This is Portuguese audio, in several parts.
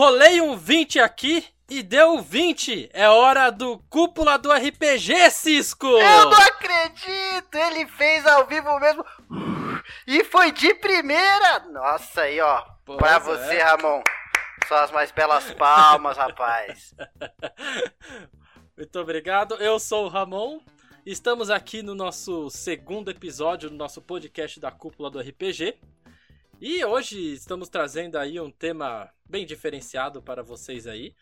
rolei um 20 aqui e deu 20. É hora do cúpula do RPG, Cisco! Eu não acredito! Ele fez ao vivo mesmo. E foi de primeira! Nossa, aí, ó. Pois pra é. você, Ramon. Só as mais belas palmas, rapaz. Muito obrigado. Eu sou o Ramon. Estamos aqui no nosso segundo episódio do nosso podcast da Cúpula do RPG. E hoje estamos trazendo aí um tema bem diferenciado para vocês aí,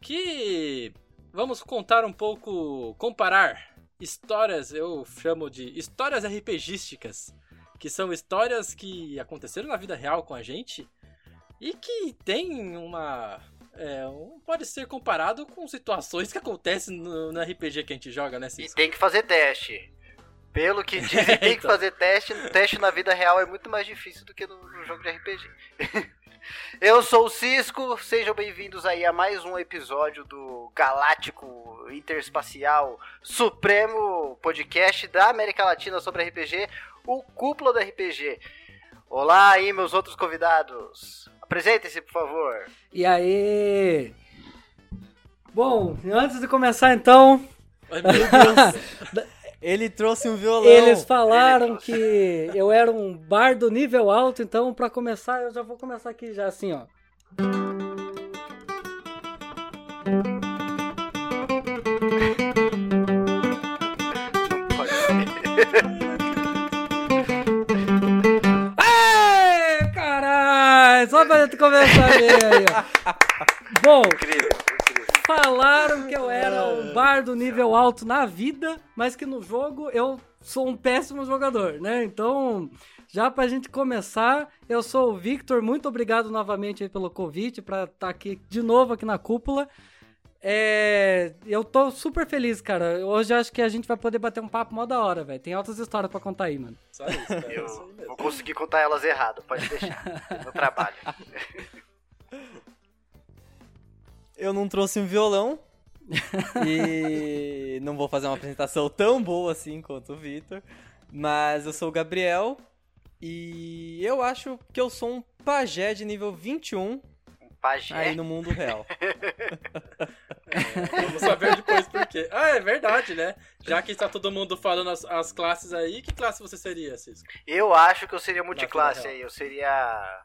que vamos contar um pouco, comparar histórias, eu chamo de histórias RPGísticas, que são histórias que aconteceram na vida real com a gente e que tem uma é, pode ser comparado com situações que acontecem no, no RPG que a gente joga, né, E Cisco? tem que fazer teste. Pelo que dizem, tem que Então. fazer teste. Teste na vida real é muito mais difícil do que no, no jogo de RPG. Eu sou o Cisco, sejam bem-vindos aí a mais um episódio do Galáctico Interespacial Supremo Podcast da América Latina sobre RPG, o Cúpula do RPG. Olá aí, meus outros convidados. Apresentem-se, por favor. E aí? Bom, antes de começar então, Ai, meu Deus. Ele trouxe um violão. eles falaram que eu era um bardo nível alto, então pra começar eu já vou começar aqui já assim, ó. Ei, caralho! Só pra gente começar bem aí, ó. Bom, incrível. Falaram que eu era um bardo nível alto na vida, mas que no jogo eu sou um péssimo jogador, né? Então, já pra gente começar, eu sou o Victor, muito obrigado novamente aí pelo convite pra estar aqui de novo aqui na cúpula. É, eu tô super feliz, cara. Hoje acho que a gente vai poder bater um papo mó da hora, velho. Tem altas histórias pra contar aí, mano. Só isso, cara. Eu vou conseguir contar elas errado, pode deixar. No trabalho. Eu não trouxe um violão. e não vou fazer uma apresentação tão boa assim quanto o Vitor. Mas eu sou o Gabriel. E eu acho que eu sou um pajé de nível 21 Pajé. aí no mundo real. Vamos saber depois por quê. Ah, é verdade, né? Já que está todo mundo falando as, as classes aí, que classe você seria, Cisco? Eu acho que eu seria multiclasse aí. Eu seria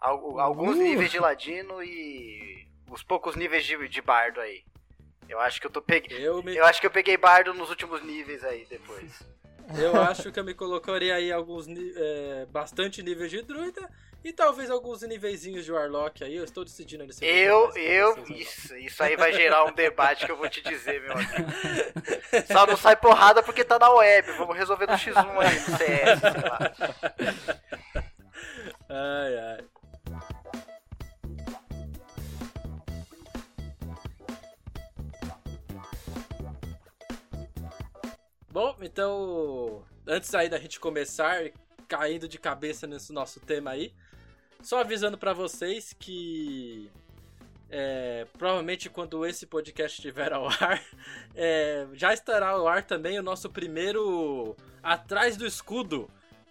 al- alguns Uh. níveis de ladino e os poucos níveis de, de bardo aí. Eu acho que eu tô peguei. Eu, me, Eu acho que eu peguei bardo nos últimos níveis aí depois. eu acho que eu me colocaria aí alguns é, bastante níveis de druida e talvez alguns niveizinhos de Warlock aí. Eu estou decidindo nesse Eu, eu, isso, isso aí vai gerar um debate que eu vou te dizer, meu amigo. Só não sai porrada porque tá na web. Vamos resolver no X1 aí, no CS, sei lá. Ai, ai. Bom, então, antes aí da gente começar caindo de cabeça nesse nosso tema aí, só avisando pra vocês que é, provavelmente quando esse podcast estiver ao ar, é, já estará ao ar também o nosso primeiro Atrás do Escudo,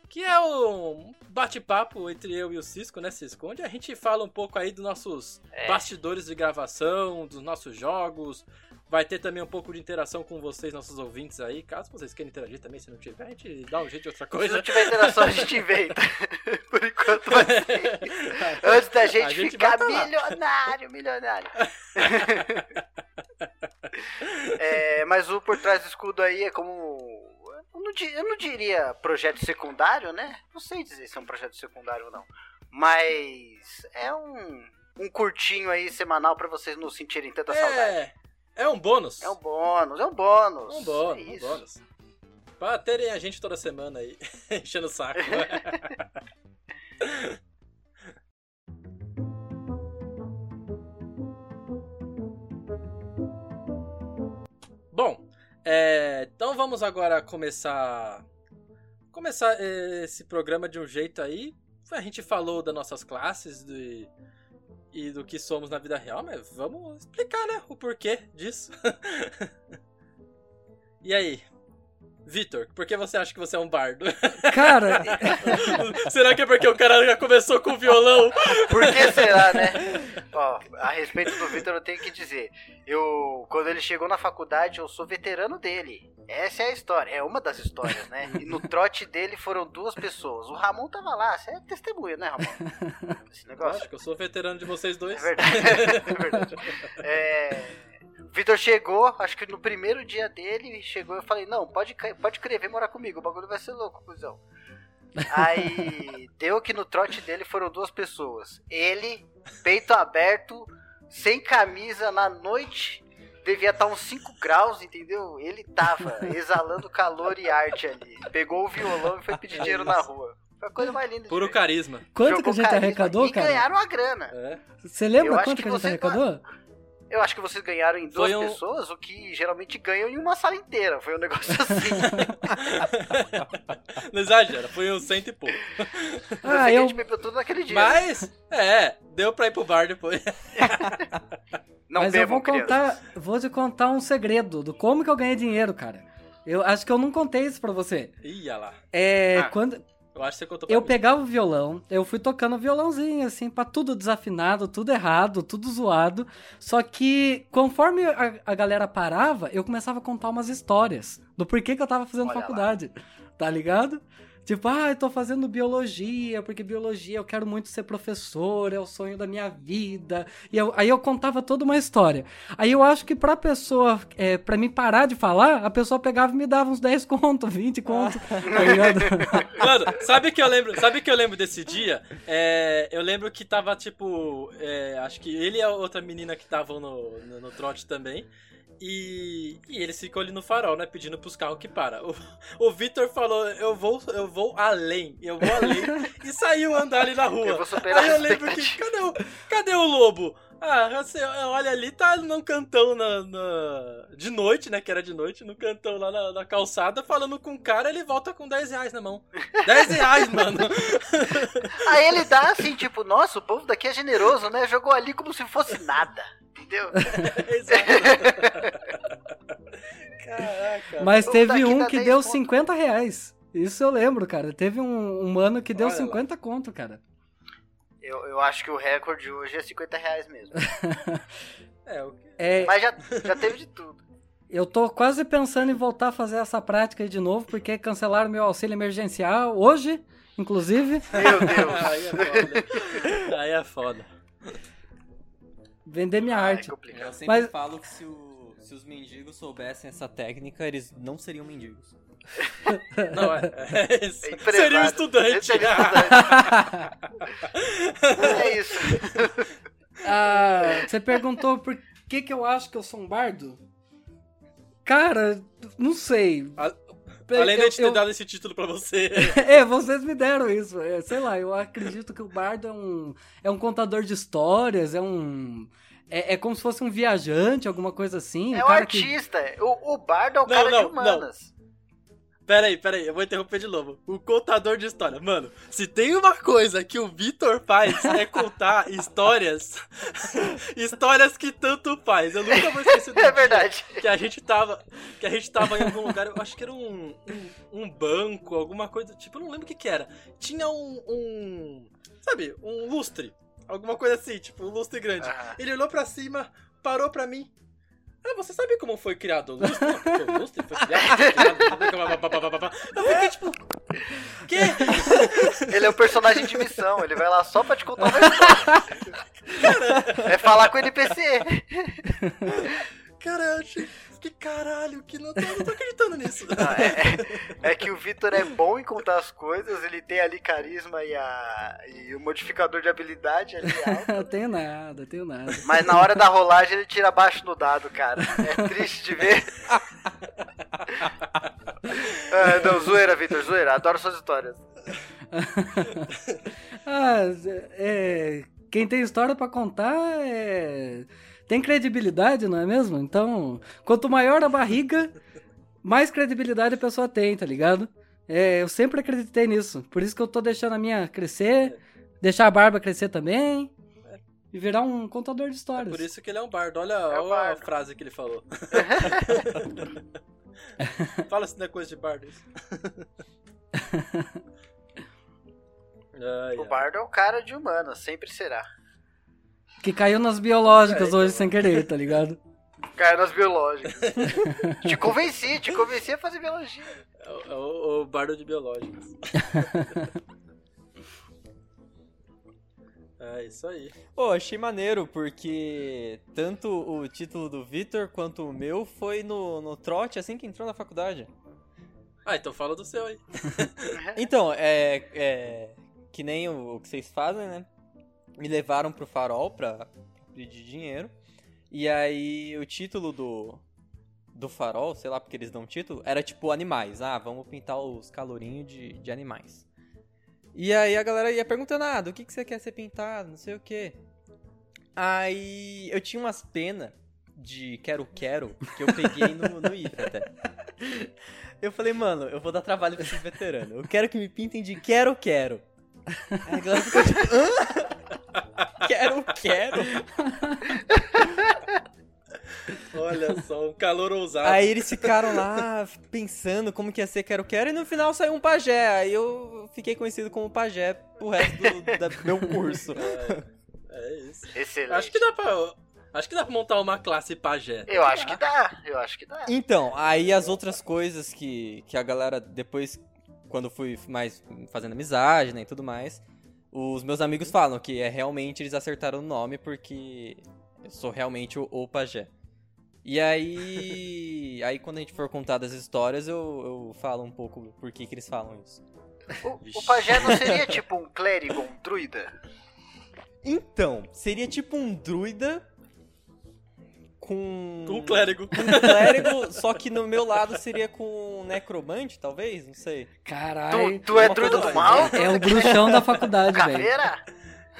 que é um bate-papo entre eu e o Cisco, né, Cisco? Onde a gente fala um pouco aí dos nossos É. bastidores de gravação, dos nossos jogos. Vai ter também um pouco de interação com vocês, nossos ouvintes aí. Caso vocês queiram interagir também, se não tiver, a gente dá um jeito de outra Se coisa. não tiver interação, a gente inventa. Por enquanto vai ser. Antes da gente, gente ficar tá milionário, milionário. É, mas o por trás do escudo aí é como. Eu não, eu não diria projeto secundário, né? Não sei dizer se é um projeto secundário ou não. Mas é um, um curtinho aí semanal pra vocês não sentirem tanta saudade. É, é um bônus. É um bônus, é um bônus. Um bônus, é um isso. bônus. Pra terem a gente toda semana aí, enchendo o saco. Bom, é, então vamos agora começar começar eh, esse programa de um jeito aí. A gente falou das nossas classes de, e do que somos na vida real, mas vamos explicar, né, o porquê disso. e aí? Vitor, por que você acha que você é um bardo? Cara, Será que é porque o cara já começou com violão? Por que será, né? Ó, a respeito do Vitor, eu tenho que dizer. Eu, quando ele chegou na faculdade, eu sou veterano dele. Essa é a história, é uma das histórias, né? E no trote dele foram duas pessoas. O Ramon tava lá, você é testemunha, né, Ramon? Esse negócio. Acho que eu sou veterano de vocês É dois. verdade. É verdade. É, O Vitor chegou, acho que no primeiro dia dele, chegou eu falei, não, pode, pode crer, vem morar comigo, o bagulho vai ser louco, cuzão. Aí deu que no trote dele foram duas pessoas. Ele, peito aberto, sem camisa na noite, devia estar uns 5 graus, entendeu? Ele tava exalando calor e arte ali. Pegou o violão e foi pedir dinheiro na rua. Foi a coisa mais linda Puro carisma. quanto que Jogou a gente arrecadou, e cara? ganharam a grana. É. Você Eu lembra acho quanto que que a gente você- arrecadou? Eu acho que vocês ganharam em duas um- pessoas, o que geralmente ganham em uma sala inteira. Foi um negócio assim. Não exagera, foi uns cento e pouco. Ah, a eu, gente bebeu tudo naquele dia. Mas, é, deu pra ir pro bar depois. Não mas eu bebam, vou contar, vou te contar um segredo do como que eu ganhei dinheiro, cara. Eu acho que eu não contei isso pra você. Ia lá. É, Ah. quando Eu acho que você contou pra eu mim. pegava o violão, eu fui tocando violãozinho, assim, pra tudo desafinado, tudo errado, tudo zoado. Só que, conforme a, a galera parava, eu começava a contar umas histórias do porquê que eu tava fazendo Olha lá. faculdade. Tá ligado? Tipo, ah, eu tô fazendo biologia, porque biologia eu quero muito ser professor, é o sonho da minha vida. E eu- aí eu contava toda uma história. Aí eu acho que pra pessoa, é, pra mim parar de falar, a pessoa pegava e me dava uns 10 conto, 20 conto, tá ligado? Mano, sabe que eu lembro? Sabe que eu lembro desse dia? É, eu lembro que tava tipo, é, acho que ele e a outra menina que estavam no, no, no trote também. E, e eles ficam ali no farol, né? Pedindo pros carros que para. O, o Vitor falou: eu vou, eu vou além, eu vou além. e saiu andar ali na rua. Eu Aí eu lembro que. Cadê o, cadê o lobo? Ah, você olha ali, tá num cantão na, na- de noite, né? Que era de noite, no cantão lá na, na calçada, falando com o cara, ele volta com 10 reais na mão. 10 reais, mano. Aí ele dá assim, tipo, nossa, o povo daqui é generoso, né? Jogou ali como se fosse nada. Entendeu? Caraca. Mas teve um que 10 deu conto. 50 reais. Isso eu lembro, cara. Teve um, um mano que deu Olha lá. 50 conto, cara. Eu, eu acho que o recorde hoje é 50 reais mesmo. É, o É, Mas já, já teve de tudo. eu tô quase pensando em voltar a fazer essa prática aí de novo, porque cancelaram meu auxílio emergencial hoje, inclusive. Meu Deus. Aí é foda. Aí é foda. Vender minha Ah, é arte. complicado. Eu sempre Mas- falo que se, o- se os mendigos soubessem essa técnica, eles não seriam mendigos. Não, é, é isso. É. Seria um estudante. Seria estudante. é isso. Ah, você perguntou por que, que eu acho que eu sou um bardo? Cara, não sei. Além de Eu- eu ter eu- dado esse título pra você. É, vocês me deram isso. É, sei lá, eu acredito que o bardo é um, é um contador de histórias, é um. É, é como se fosse um viajante, alguma coisa assim. É um o cara que- artista. O, o bardo é o Não, cara de não, humanas. Pera aí, pera aí, eu vou interromper de novo. O contador de história. Mano, se tem uma coisa que o Vitor faz é contar histórias. histórias que tanto faz. Eu nunca vou esquecer do É verdade. que a gente tava. Que a gente tava em algum lugar, eu acho que era um, um, um banco, alguma coisa. Tipo, eu não lembro o que que era. Tinha um. um sabe, um lustre. Alguma coisa assim, tipo, um lustre grande. Ele olhou pra cima, parou pra mim. Ah, você sabe como foi criado o lustre? Não, porque o lustre foi criado. foi criado. Eu fiquei tipo. Quê? Ele é o personagem de missão. Ele vai lá só pra te contar uma história. É falar com o NPC. Cara, eu achei. Que caralho, que não tô, não tô acreditando nisso. Não, é, é que o Vitor é bom em contar as coisas, ele tem ali carisma e, a, e o modificador de habilidade ali alto. Eu tenho nada, tenho nada. Mas na hora da rolagem ele tira abaixo no dado, cara. É triste de ver. Ah, não, zoeira, Vitor, zoeira. Adoro suas histórias. Ah, é, quem tem história pra contar é, tem credibilidade, não é mesmo? Então, quanto maior a barriga, mais credibilidade a pessoa tem, tá ligado? É, eu sempre acreditei nisso. Por isso que eu tô deixando a minha crescer, deixar a barba crescer também. E virar um contador de histórias. Por isso que ele é um bardo. Olha, É olha bardo. a frase que ele falou. Fala se não é coisa de bardo isso. Ai, O ai. bardo é o cara de humana, sempre será. Que caiu nas biológicas É, hoje sem querer, tá ligado? Cai nas biológicas. te convenci, te convenci a fazer biologia. É o, é o- o bardo de biológicos. é isso aí. Pô, achei maneiro, porque tanto o título do Vitor quanto o meu foi no, no trote assim que entrou na faculdade. Ah, então fala do seu aí. Então, é, é que nem o, o que vocês fazem, né? Me levaram pro farol pra, pedir dinheiro. E aí o título do, do farol, sei lá porque eles dão título, era tipo animais. Ah, vamos pintar os calorinhos de, de animais. E aí a galera ia perguntando, ah, do que, que você quer ser pintado, não sei o que. Aí eu tinha umas penas de quero-quero que eu peguei no, no IFA até. Eu falei, mano, eu vou dar trabalho pra esses veteranos. Eu quero que me pintem de quero-quero. Aí a galera ficou tipo, hã? Quero-quero? Olha só, um calor ousado. Aí eles ficaram lá pensando como que ia ser quero-quero e no final saiu um pajé. Aí eu fiquei conhecido como pajé pro resto do da- meu curso. É isso. Excelente. Acho que dá pra. Acho que dá pra montar uma classe pajé. Eu acho que dá, eu acho que dá. Então, aí as outras coisas que, que a galera, depois, quando fui mais fazendo amizade, né, e tudo mais, os meus amigos falam que é realmente eles acertaram o nome porque eu sou realmente o, o pajé. E aí, aí quando a gente for contar das histórias, eu, eu falo um pouco por que, que eles falam isso. O, o pajé não seria tipo um clérigo, um druida? Então, seria tipo um druida com... Com um clérigo. um clérigo, só que no meu lado seria com um necromante, talvez? Não sei. Tu, Caralho. tu é uma druida do mal? assim. É o bruxão da faculdade, velho. Caveira?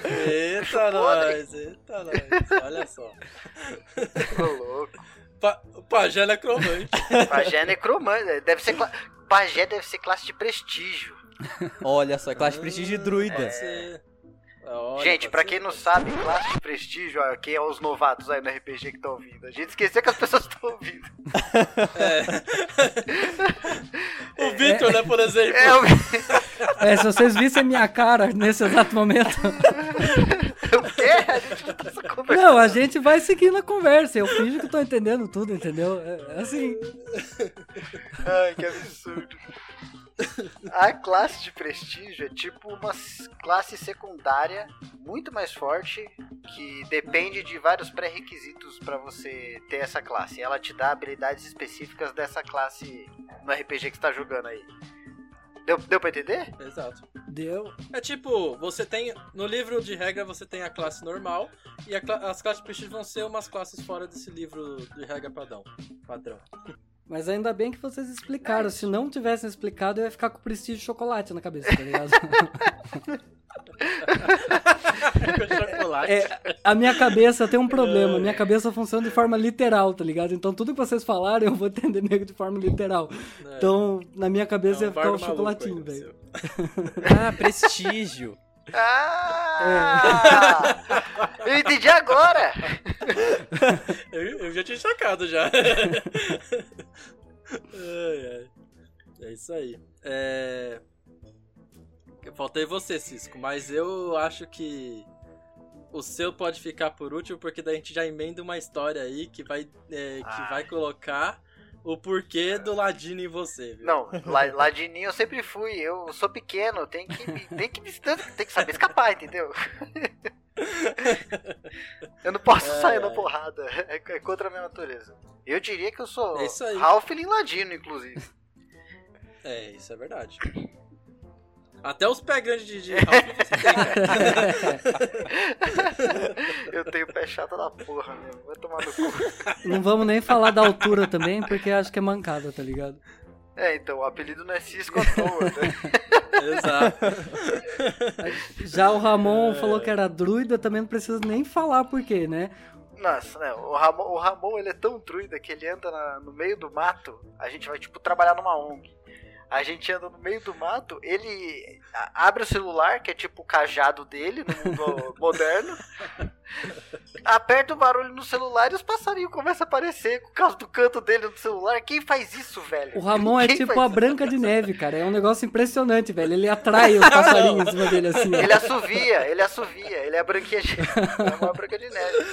Eita nós, eita nós. Olha só. Ô, louco. Pa o pajé é necromante. Pajé é necromante. Deve ser. Pajé deve ser classe de prestígio. Olha só, é classe de prestígio de druida. Ser. Olha, Gente, pra quem não sabe, classe de prestígio, ó, quem é os novatos aí no RPG que estão ouvindo? A gente esqueceu que as pessoas estão ouvindo. O Victor, né, por exemplo. É, o... É, se vocês vissem minha cara nesse exato momento. o quê? A gente não tá conversando. Não, a gente vai seguindo a conversa. Eu finjo que tô entendendo tudo, entendeu? É, é assim. Ai, que absurdo. A classe de prestígio é tipo uma classe secundária muito mais forte que depende de vários pré-requisitos pra você ter essa classe. Ela te dá habilidades específicas dessa classe no RPG que você tá jogando aí. Deu, deu pra entender? Exato. Deu. É tipo, você tem. No livro de regra você tem a classe normal e a as classes de prestígio vão ser umas classes fora desse livro de regra padrão. Padrão. Mas ainda bem que vocês explicaram. Se não tivessem explicado, eu ia ficar com prestígio de chocolate na cabeça, tá ligado? Chocolate. É, a minha cabeça tem um problema. A minha cabeça funciona de forma literal, tá ligado? Então tudo que vocês falaram eu vou entender meio de forma literal. É. Então, na minha cabeça É um ia ficar o maluco chocolatinho, velho. Ah, prestígio. Ah! Eu entendi agora! Eu, eu já tinha sacado já. ai, ai. É isso aí. É... Faltei você, Cisco, mas eu acho que o seu pode ficar por último, porque daí a gente já emenda uma história aí que vai, é, que Ai. vai colocar o porquê do Ladino em você, viu? Não, la- ladininho eu sempre fui. Eu sou pequeno, tem que, tem que, tem que saber escapar, entendeu? Eu não posso Ai, sair na porrada. É, é contra a minha natureza. Eu diria que eu sou É. Halfling ladino, inclusive. É, isso é verdade. Até os pés grandes de, de você tem, cara. Eu tenho pé chato da porra mesmo. Vai tomar no cu. Não vamos nem falar da altura também, porque acho que é mancada, tá ligado? É, então, o apelido não é Cisco à toa, né? Exato. Já o Ramon É. falou que era druida, também não precisa nem falar por quê, né? Nossa, né? O Ramon, o Ramon ele é tão druida que ele anda na- no meio do mato. A gente vai, tipo, trabalhar numa ONG. A gente anda no meio do mato, ele abre o celular, que é tipo o cajado dele no mundo moderno. Aperta o barulho no celular e os passarinhos começam a aparecer por causa do canto dele no celular. Quem faz isso, velho? O Ramon é Quem tipo faz a? Branca de Neve, cara. É um negócio impressionante, velho. Ele atrai os passarinhos em cima dele assim. ó. Ele assovia, ele assovia, ele é a branquinha de... é uma branca de neve.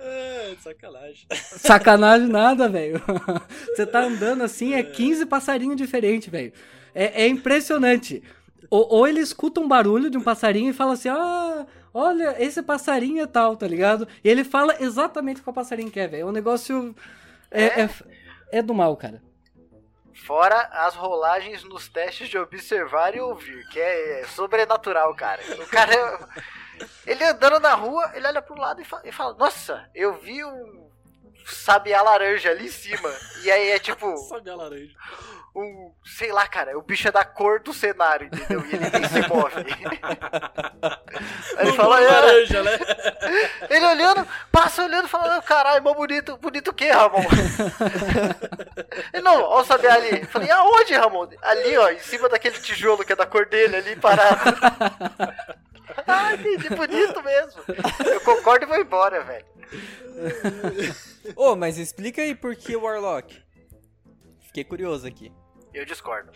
É, sacanagem. Sacanagem nada, velho. Você tá andando assim, é 15 passarinhos diferentes, velho. É, é impressionante. Ou, ou ele escuta um barulho de um passarinho e fala assim: Ah, olha, esse passarinho é tal, tá ligado? E ele fala exatamente o que o passarinho quer, velho. É um negócio. É, é, é do mal, cara. Fora as rolagens nos testes de observar e ouvir, que é sobrenatural, cara. O cara, ele andando na rua, ele olha pro lado e fa- e fala, nossa, eu vi um sabiá laranja ali em cima. E aí é tipo, Sabe a laranja. um, sei lá, cara, o bicho é da cor do cenário, entendeu? E ele nem se move. Aí ele fala, "É." laranja, né? ele olhando, passa olhando, falando, caralho, mó bonito, bonito o que, Ramon? Ele, não, ó o sabiá ali. Eu falei, aonde, Ramon? Ali, ó, em cima daquele tijolo que é da cor dele, ali parado. Ah, entendi, bonito mesmo. Eu concordo e vou embora, velho. Ô, mas explica aí por que o Warlock. Fiquei curioso aqui. Eu discordo.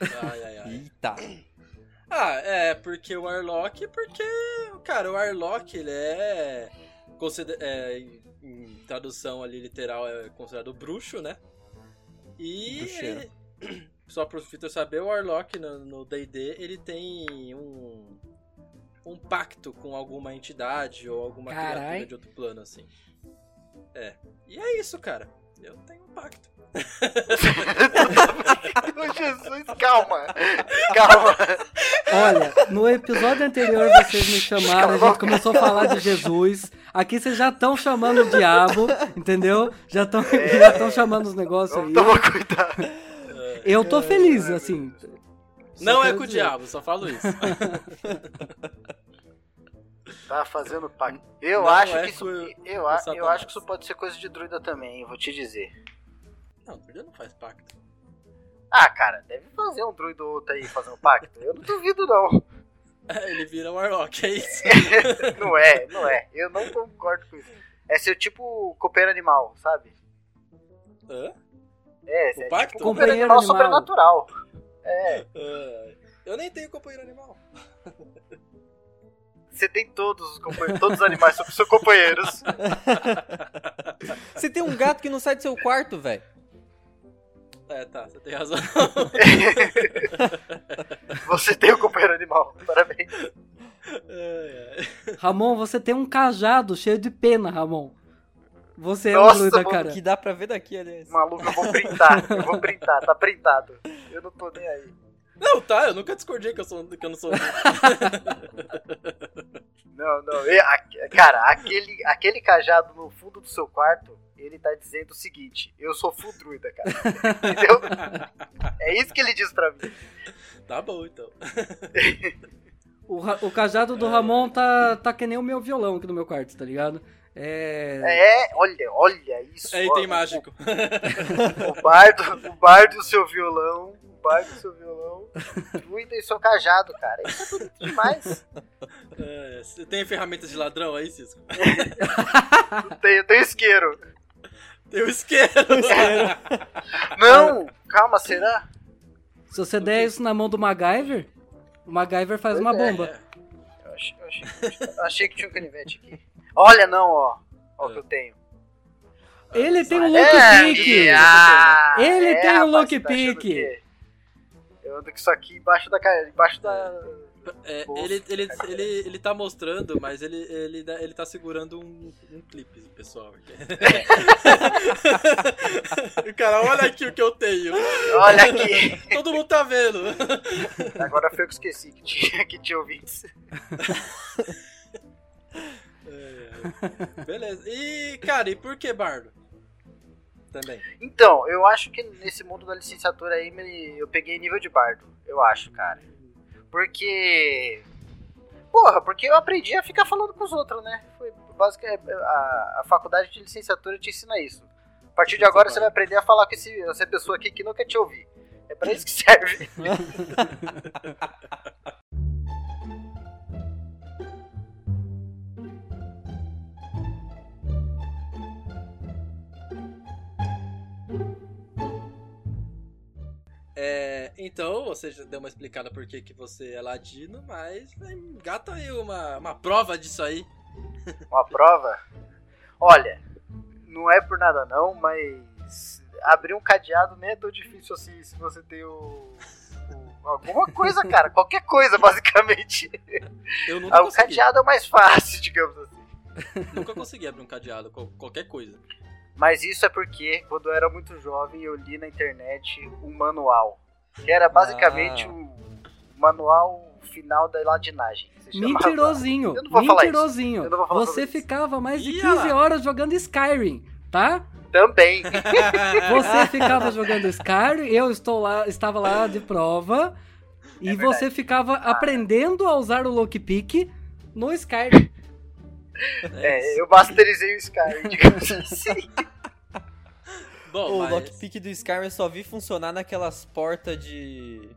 Ai, ai, ai. Eita. Ah, é, porque o Warlock, porque, cara, o Warlock, ele é, é, em, tradução ali literal, é considerado bruxo, né? E, Bruxeiro. só pro Vitor saber, o Warlock no D&D, ele tem um, um pacto com alguma entidade ou alguma Carai. criatura de outro plano, assim. É, e é isso, cara. Eu tenho um pacto. Jesus, calma. Calma. Olha, no episódio anterior vocês me chamaram, a gente começou a falar de Jesus. Aqui vocês já estão chamando o diabo, entendeu? Já estão já tão chamando os negócios aí. Tomar cuidado. Eu tô feliz, assim. Não é com o diabo, só falo isso. Tá fazendo pacto. Eu Não acho é que isso, eu, eu Satanás. acho que isso pode ser coisa de druida também, hein, vou te dizer. Não, druida não faz pacto. Ah, cara, deve fazer um druida ou outro aí fazendo pacto. Eu não duvido, não. Ele vira um Warlock, é isso. Não é, não é. Eu não concordo com isso. É ser tipo copeiro animal, sabe? Hã? É, O é pacto? tipo copeiro Companheiro animal, animal. sobrenatural. É, eu nem tenho companheiro animal. você tem todos os companheiros, todos os animais são seus companheiros. Você tem um gato que não sai do seu quarto, velho. É, tá, você tem razão. Você tem um companheiro animal. Parabéns. Ramon, você tem um cajado cheio de pena, Ramon. Você é Nossa, um druida, mano, cara. Que dá pra ver daqui, aliás. Maluco, eu vou printar. Eu vou printar, tá printado. Eu não tô nem aí. Não, tá, eu nunca discordei que eu, sou, que eu não sou. Não, não. E, a- cara, aquele, aquele cajado no fundo do seu quarto, ele tá dizendo o seguinte: eu sou full druida, cara. Entendeu? É isso que ele diz pra mim. Tá bom, então. O, o cajado do Ramon tá, tá que nem o meu violão aqui no meu quarto, tá ligado? É. É, olha, olha isso. É ó, item mágico. O, o bardo, o bardo e o seu violão. O bardo e o seu violão. Druida e seu cajado, cara. Isso é bonito demais. É, você tem ferramentas de ladrão aí, Cisco? Tem, tem isqueiro. Tem o isqueiro. Não, calma, será? Se você der isso na mão do MacGyver, o MacGyver faz uma Pois é. bomba. Eu achei, eu achei- eu achei que tinha um canivete aqui. Olha, não, ó. Ó o que eu tenho. Ele tem um É, look-pick! ah, Ele é, tem um rapaz, look tá Eu ando com isso aqui embaixo da cara, embaixo da. É, ele, ele, ele, ele tá mostrando, mas ele, ele, ele tá segurando um, um clipe, pessoal. o cara, olha aqui o que eu tenho. Olha aqui! Todo mundo tá vendo. Agora foi eu que esqueci que tinha, que tinha ouvintes. É, beleza. E, cara, e por que Bardo? Também. Então, eu acho que nesse mundo da licenciatura aí eu peguei nível de bardo. Eu acho, cara. Porque. Porra, porque eu aprendi a ficar falando com os outros, né? Foi basicamente a, a faculdade de licenciatura te ensina isso. A partir de agora você vai aprender a falar com esse, essa pessoa aqui que não quer te ouvir. É pra isso que serve. É, então, você já deu uma explicada por que, que você é ladino, mas gata aí uma, uma prova disso aí. Uma prova? Olha, não é por nada não, mas abrir um cadeado nem é tão difícil assim se você tem o. o alguma coisa, cara. Qualquer coisa, basicamente. Eu nunca Ah, O consegui. cadeado é o mais fácil, digamos assim. Nunca consegui abrir um cadeado, qual- qualquer coisa. Mas isso é porque, quando eu era muito jovem, eu li na internet um manual. Que era basicamente Ah. o manual final da ladinagem. Mentirosinho. Eu não vou falar isso. Mentirosinho. Eu não vou falar Você ficava mais de Ih, 15 olha lá. horas jogando Skyrim, tá? Também. Você ficava jogando Skyrim, eu estou lá, estava lá de prova. E É verdade. você ficava aprendendo a usar o lockpick no Skyrim. É, eu masterizei o Skyrim, digamos assim. Bom, o mas... lockpick do Skyrim eu só vi funcionar naquelas portas de.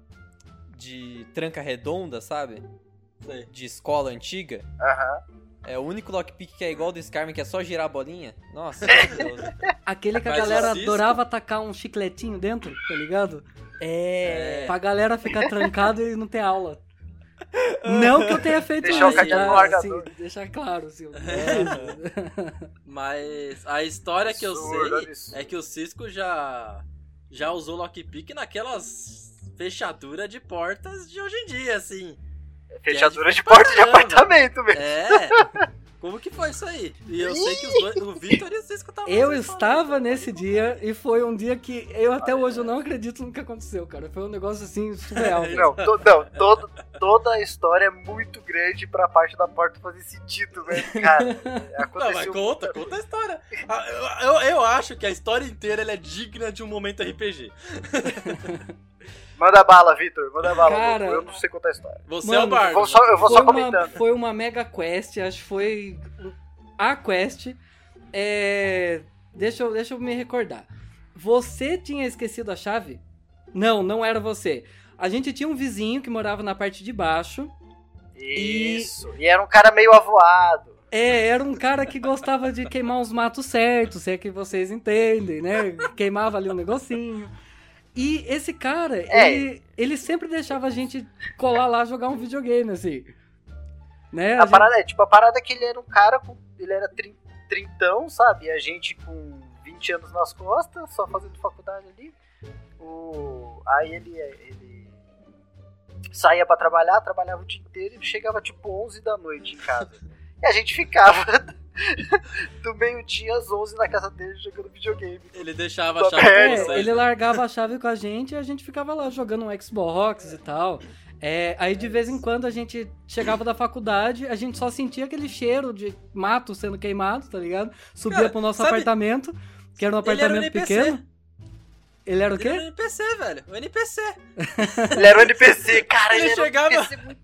de tranca redonda, sabe? Sei. De escola antiga. Aham. É o único lockpick que é igual ao do Skyrim, que é só girar a bolinha. Nossa, maravilhoso. Aquele que a Mas galera adorava atacar um chicletinho dentro, tá ligado? É. Pra galera ficar trancado e não ter aula. Não que eu tenha feito Deixar o isso, tá? Assim, deixar claro, assim. Mas a história que eu sei absurdo. é que o Cisco já já usou lockpick naquelas fechaduras de portas de hoje em dia, assim. Fechadura de pra porta de caramba. apartamento mesmo. É. Como que foi isso aí? E eu sei que os dois, o Victor e o Cisco estavam Eu estava isso. nesse dia e foi um dia que eu até hoje eu não acredito no que aconteceu, cara. Foi um negócio assim surreal. velho. Não, to- não todo, toda a história é muito grande pra parte da porta fazer sentido, velho. Cara, Não, mas aconteceu. conta, conta a história. Ah, Eu, eu, eu acho que a história inteira ela é digna de um momento RPG. Manda bala, Vitor, manda bala. Cara, eu não sei contar a história. Você Mano, é o Bardo. Vou só, eu vou foi só uma, comentando. foi uma mega quest, acho que foi a quest. É, deixa, eu, deixa eu me recordar. Você tinha esquecido a chave? Não, não era você. A gente tinha um vizinho que morava na parte de baixo. Isso. E era um cara meio avoado. É, era um cara que gostava de queimar os matos certos, se é que vocês entendem, né? Queimava ali um negocinho. E esse cara, É. ele, ele sempre deixava a gente colar lá jogar um videogame, assim. Né? A gente- parada é, tipo, a parada é que ele era um cara com. Ele era trin- trintão, sabe? E a gente com 20 anos nas costas, só fazendo faculdade ali. O... Aí ele, ele saía pra trabalhar, trabalhava o dia inteiro e chegava tipo 11 da noite em casa. e a gente ficava do meio-dia às 11 na casa dele jogando videogame. Ele deixava a chave É, vocês. É, ele largava a chave com a gente e a gente ficava lá jogando um Xbox e tal. É, aí de vez em quando a gente chegava da faculdade, a gente só sentia aquele cheiro de mato sendo queimado, tá ligado? Subia Cara, pro nosso sabe- apartamento, que era um Ele era um apartamento NPC. pequeno. Ele era o Ele era um quê? NPC, velho. O NPC. Ele era um NPC, cara, Ele ele, era chegava- um NPC muito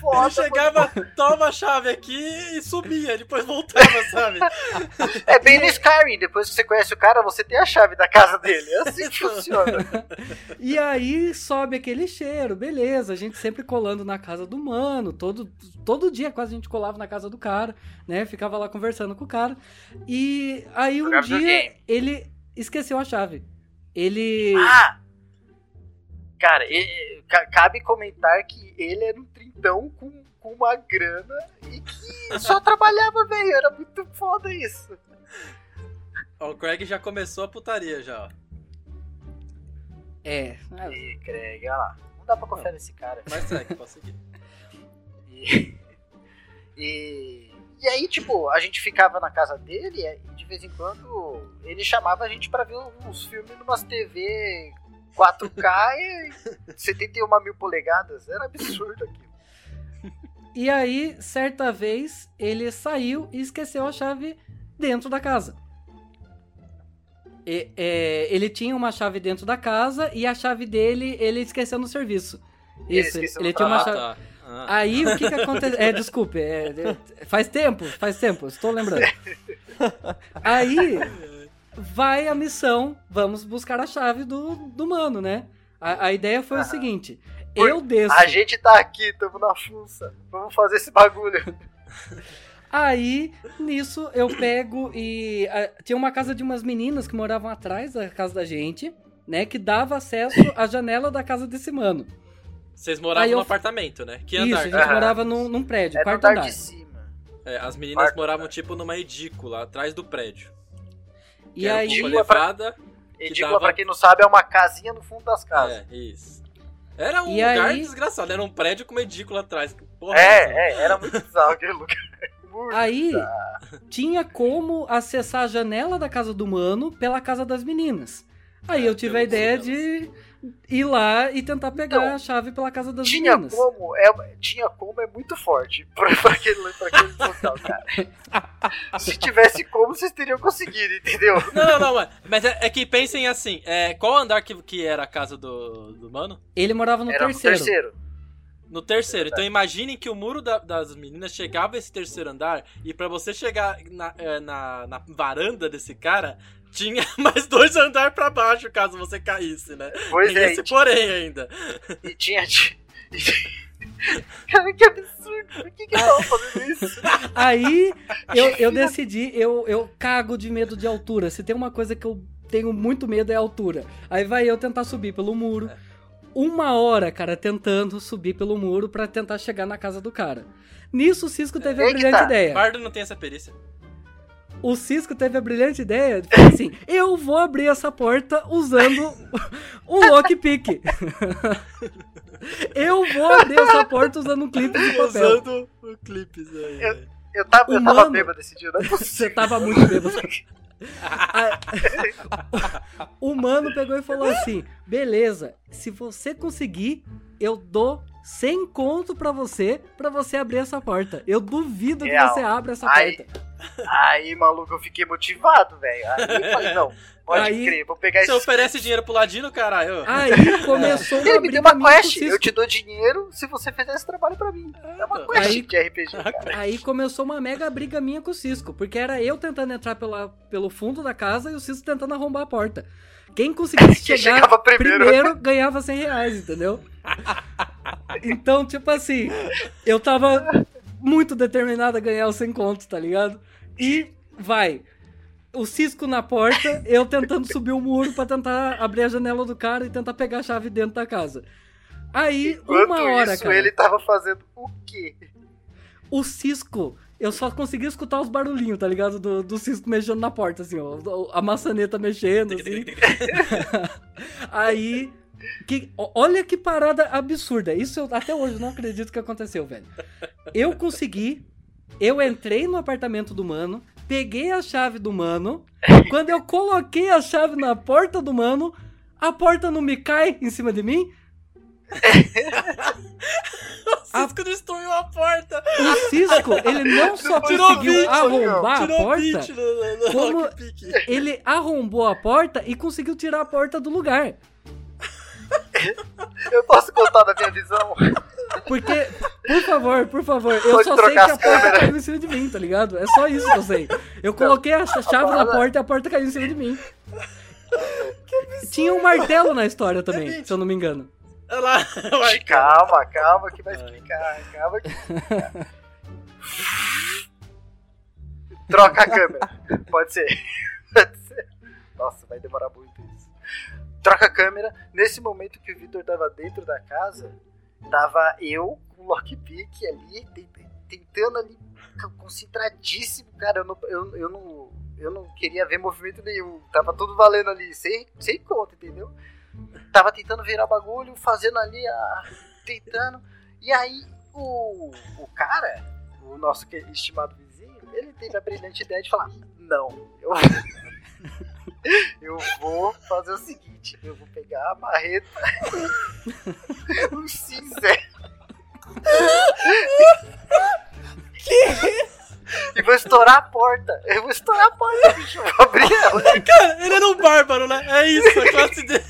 foda. Ele chegava, toma a chave aqui e subia, depois voltava, sabe? É bem no Skyrim, depois que você conhece o cara, você tem a chave da casa dele. É assim que funciona. E aí sobe aquele cheiro, beleza. A gente sempre colando na casa do mano, todo, todo dia quase a gente colava na casa do cara, né? Ficava lá conversando com o cara. E aí um dia ele esqueceu a chave. Ele. Ah! Cara, e- e- ca- cabe comentar que ele era um trintão com, com uma grana e que só trabalhava, velho. Era muito foda isso. Ó, o Craig já começou a putaria já, ó. É. E, Craig, olha lá. Não dá pra confiar nesse cara. Mas segue, pode seguir. E, e, e aí, tipo, a gente ficava na casa dele e de vez em quando ele chamava a gente pra ver uns filmes numas TV 4K e 71 mil polegadas. Era absurdo aquilo. E aí, certa vez, ele saiu e esqueceu a chave dentro da casa. E- é, ele tinha uma chave dentro da casa e a chave dele ele esqueceu no serviço. Ele Isso, ele, no tinha uma Ah, chave. tá. Ah. Aí o que que aconteceu? É, desculpe, é, é, faz tempo, faz tempo, estou lembrando. Aí vai a missão, vamos buscar a chave do, do mano, né? A, a ideia foi o Aham. seguinte: eu desço. A gente tá aqui, tamo na funça. Vamos fazer esse bagulho. Aí, nisso, eu pego e. ah, tinha uma casa de umas meninas que moravam atrás da casa da gente. né, que dava acesso à janela da casa desse mano. Vocês moravam eu- no apartamento, né? Que Isso, andar? a gente morava num, num prédio, É quarto andar andar. de cima. É, as meninas Quarto moravam andar. tipo numa edícula, atrás do prédio. E que era aí, uma Edícula pra- elevada. Edícula, dava- pra quem não sabe, é uma casinha no fundo das casas. É, isso. Era um E lugar aí- desgraçado, era um prédio com uma edícula atrás. Porra é? É, é, era muito bizarro aquele lugar. Muito aí bizarro. tinha como acessar a janela da casa do mano pela casa das meninas. Aí eu tive a ideia de ir lá e tentar pegar Então, a chave pela casa das Tinha meninas. como, é, tinha como é muito forte pra, pra aquele, pra aquele local, cara. Se tivesse como, vocês teriam conseguido, entendeu? Não, não, não, mas- mas é, é que pensem assim, é, qual andar que, que era a casa do, do mano? Ele morava no Era terceiro. no terceiro. No terceiro. Então imaginem que o muro da- das meninas chegava a esse terceiro andar e pra você chegar na, é, na, na varanda desse cara, tinha mais dois andares pra baixo caso você caísse, né? Pois Tem é, esse porém ainda. e tinha. Cara, que absurdo. Por que que eu tava fazendo isso? Aí eu, eu decidi, eu, eu cago de medo de altura. Se tem uma coisa que eu tenho muito medo é altura. Aí vai eu tentar subir pelo muro. Uma hora, cara, tentando subir pelo muro pra tentar chegar na casa do cara. Nisso o Cisco teve a Aí que brilhante tá. ideia. Bardo não tem essa perícia. O Cisco teve a brilhante ideia de falar assim: eu vou abrir essa porta usando um lockpick. eu vou abrir essa porta usando um clipe de papel. Usando o clipes aí. Eu-. Eu tava, eu O tava mano- bêbado esse dia, não é Você tava muito bêbado. O mano pegou e falou assim: beleza, se você conseguir, eu dou 100 conto pra você, pra você abrir essa porta. Eu duvido que Real. você abra essa Aí- porta. Aí, maluco, eu fiquei motivado, velho. Aí eu falei, não, pode Aí- crer, vou pegar Você esse. oferece dinheiro pro Ladino, caralho. Aí começou uma Ele me briga deu uma minha com o quest, eu te dou dinheiro se você fizer esse trabalho pra mim. É uma quest Aí- de RPG, cara. Aí começou uma mega briga minha com o Cisco, porque era eu tentando entrar pela, pelo fundo da casa e o Cisco tentando arrombar a porta. Quem conseguisse Quem chegar chegava primeiro. ganhava 100 reais, entendeu? Então, tipo assim, eu tava muito determinado a ganhar os 100 contos, tá ligado? E vai. O Cisco na porta, eu tentando subir o muro pra tentar abrir a janela do cara e tentar pegar a chave dentro da casa. Aí, Enquanto uma hora, isso, cara. ele tava fazendo o quê? O Cisco, eu só consegui escutar os barulhinhos, tá ligado? Do, do Cisco mexendo na porta, assim, ó. A maçaneta mexendo, assim. Aí. Que, olha que parada absurda. Isso eu até hoje não acredito que aconteceu, velho. Eu consegui. Eu entrei no apartamento do mano, peguei a chave do mano. Quando eu coloquei a chave na porta do mano, a porta não me cai em cima de mim. O Cisco destruiu a porta. O Cisco, ele não só Tirou conseguiu vídeo, arrombar a porta, beat no, no, como- ele arrombou a porta e conseguiu tirar a porta do lugar. Eu posso contar da minha visão? Porque, por favor, por favor, eu Pode só sei que a porta câmeras. caiu em cima de mim, tá ligado? É só isso que eu sei. Eu coloquei a chave na porta e a porta caiu em cima de mim. Tinha um martelo na história também, se eu não me engano. Olha lá. Vai, Calma, calma que vai explicar. Calma que vai explicar. Troca a câmera. Pode ser. Pode ser. Nossa, vai demorar muito isso. Troca a câmera. Nesse momento que o Victor tava dentro da casa, tava eu com o lockpick ali, te- tentando ali, concentradíssimo. Cara, eu não, eu, eu não, eu não queria ver movimento nenhum. Tava tudo valendo ali, sem, sem conta, entendeu? Tava tentando virar bagulho, fazendo ali, a, tentando. E aí, o, o cara, o nosso estimado vizinho, ele teve a brilhante ideia de falar: Não, eu, eu vou fazer o seguinte: eu vou pegar a marreta, um cinzel. E vou estourar a porta. Eu vou estourar a porta, bicho. Eu vou abrir ela. Cara, ele era um bárbaro, né? É isso, a classe dele.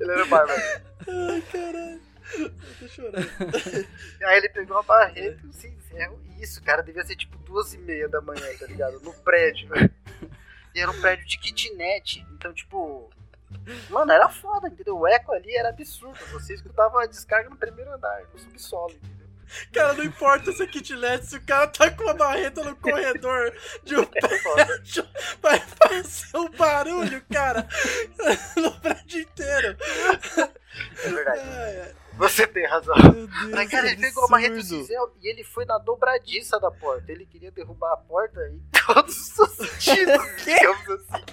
Ele era bárbaro. Ai, caralho. Eu tô chorando. Aí ele pegou a barreta e o cinzel. E isso, cara, devia ser tipo duas e meia da manhã, tá ligado? No prédio. E era um prédio de kitnet. Então, tipo. Mano, era foda, entendeu? O eco ali era absurdo. Você escutava a descarga no primeiro andar, no subsolo, entendeu? Cara, não importa se é kitnet, se o cara tá com uma marreta no corredor de um prédio, vai fazer um barulho, cara, no prédio inteiro. É verdade. É, é. Você tem razão. Meu Deus, Mas, cara, ele pegou a marreta do. Cisel e ele foi na dobradiça da porta. Ele queria derrubar a porta em todos os sentidos, digamos assim.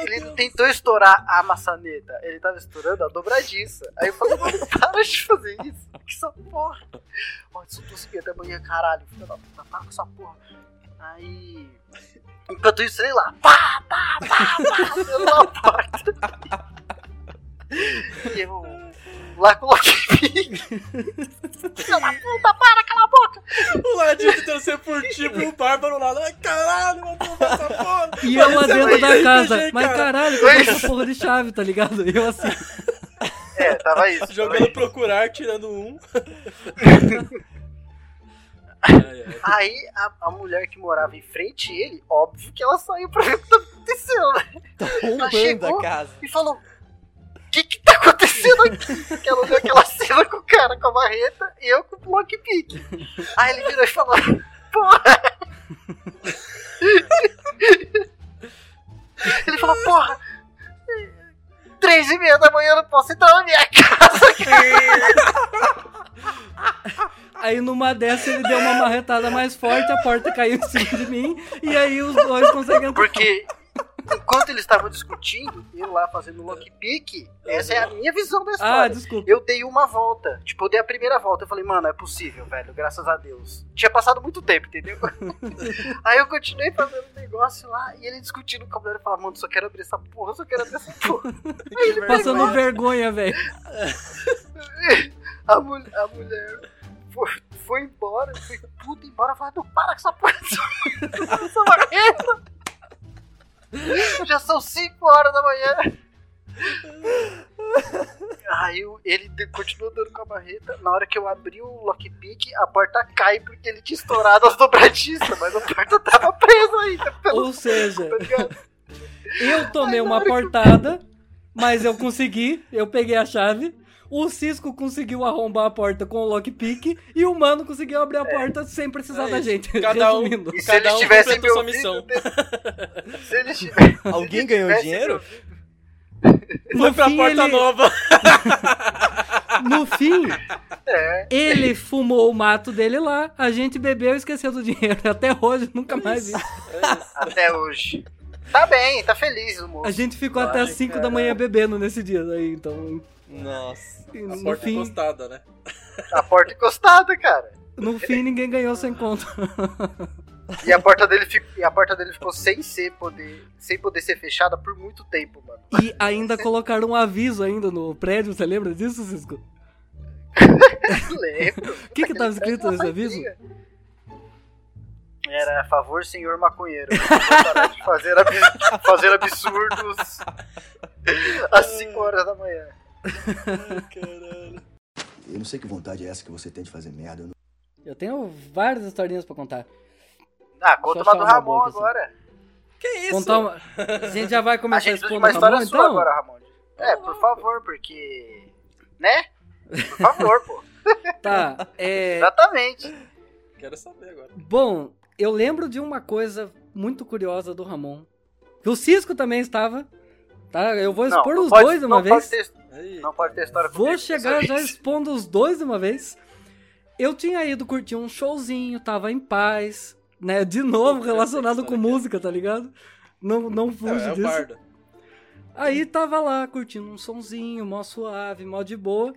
Ele tentou estourar a maçaneta, ele tava estourando a dobradiça. Aí eu falei, mano, para de fazer isso. Que essa porra. Ó, isso eu consegui até amanhã, caralho. Filha da puta, para com essa porra. Aí. Enquanto isso, sei lá, pá, pá, pá, pá, da porta. E eu lá coloquei. Filha da puta, para, cala a boca. O ladinho tentando ser furtivo e o bárbaro lá. Ai, caralho, derrubar essa porra. E eu lá Parecia dentro da RPG, casa. Mas cara. caralho, cadê essa porra de chave, tá ligado? Eu assim. É, tava isso. tava Jogando isso. procurar, tirando um. Aí a, a mulher que morava em frente a ele, óbvio que ela saiu pra ver o que tá acontecendo, né? Roubando chegou- a casa. E falou: que que tá acontecendo aqui? Porque ela olhou aquela cena com o cara com a marreta e eu com o lockpick. Aí ele virou e falou: Porra! Ele falou: Porra! Três e meia da manhã eu não posso entrar na minha casa. Aí numa dessa ele deu uma marretada mais forte, a porta caiu em cima de mim, e aí os dois conseguem entrar. Porque enquanto eles estavam discutindo, eu lá fazendo lockpick, essa é a minha visão da Ah, história. desculpa. Eu dei uma volta. Tipo, eu dei a primeira volta. Eu falei, mano, é possível, velho. Graças a Deus. Tinha passado muito tempo, entendeu? Aí eu continuei fazendo um negócio lá e ele discutindo com a mulher. Eu falava, mano, só quero abrir essa porra, só quero abrir essa porra. Aí ele Passando vergonha, velho. a, mul- a mulher foi, foi embora, foi puta embora. Não, para com essa porra, essa marreta. Já são 5 horas da manhã. Aí eu- ele de- continuou dando com a marreta. Na hora que eu abri o lockpick, a porta cai porque ele tinha estourado as dobradiças, mas a porta tava presa ainda. Pelo, Ou seja, tá eu tomei uma que- portada, mas eu consegui, eu peguei a chave. O Cisco conseguiu arrombar a porta com o lockpick e o Mano conseguiu abrir a porta sem precisar É da isso. gente. Cada um- Resumindo. E se Cada eles um tivessem sua missão. se eles tivessem Alguém ganhou tivessem dinheiro? Foi No pra fim, porta ele- nova. No fim, É, ele fumou o mato dele lá, a gente bebeu e esqueceu do dinheiro. Até hoje, nunca mais vi. até hoje. Tá bem, tá feliz o moço. A gente ficou até Ai, as 5 da manhã bebendo nesse dia aí, então. Nossa. A No porta fim, encostada, né? A porta encostada, cara. no fim, ninguém ganhou sem conta. E a porta dele, e a porta dele ficou sem ser poder, sem poder ser fechada por muito tempo, mano. E ainda colocaram um aviso ainda no prédio, você lembra disso, Cisco? Lembro. O que que tava escrito nesse aviso? Era a favor, senhor maconheiro. Parar de fazer, ab- fazer absurdos às 5 horas da manhã. Caralho. Eu não sei que vontade é essa que você tem de fazer merda. Eu não- Eu tenho várias historinhas pra contar. Ah, conta uma do Ramon agora. Que isso? Contar uma... A gente já vai A começar a de expor uma história Ramon, sua então? agora, Ramon. É, por favor, porque. Né? Por favor, pô. Tá, é... Exatamente. Quero saber agora. Bom, eu lembro de uma coisa muito curiosa do Ramon. Que o Cisco também estava. Tá? Eu vou expor os pode- dois de uma não vez. Pode ter. Não pode ter história Vou chegar já expondo os dois de uma vez. Eu tinha ido curtir um showzinho, tava em paz, né? De novo Pô, relacionado com música, tá ligado? Não, não É, fuge é disso. bardo. Aí tava lá curtindo um sonzinho, mó suave, mó de boa.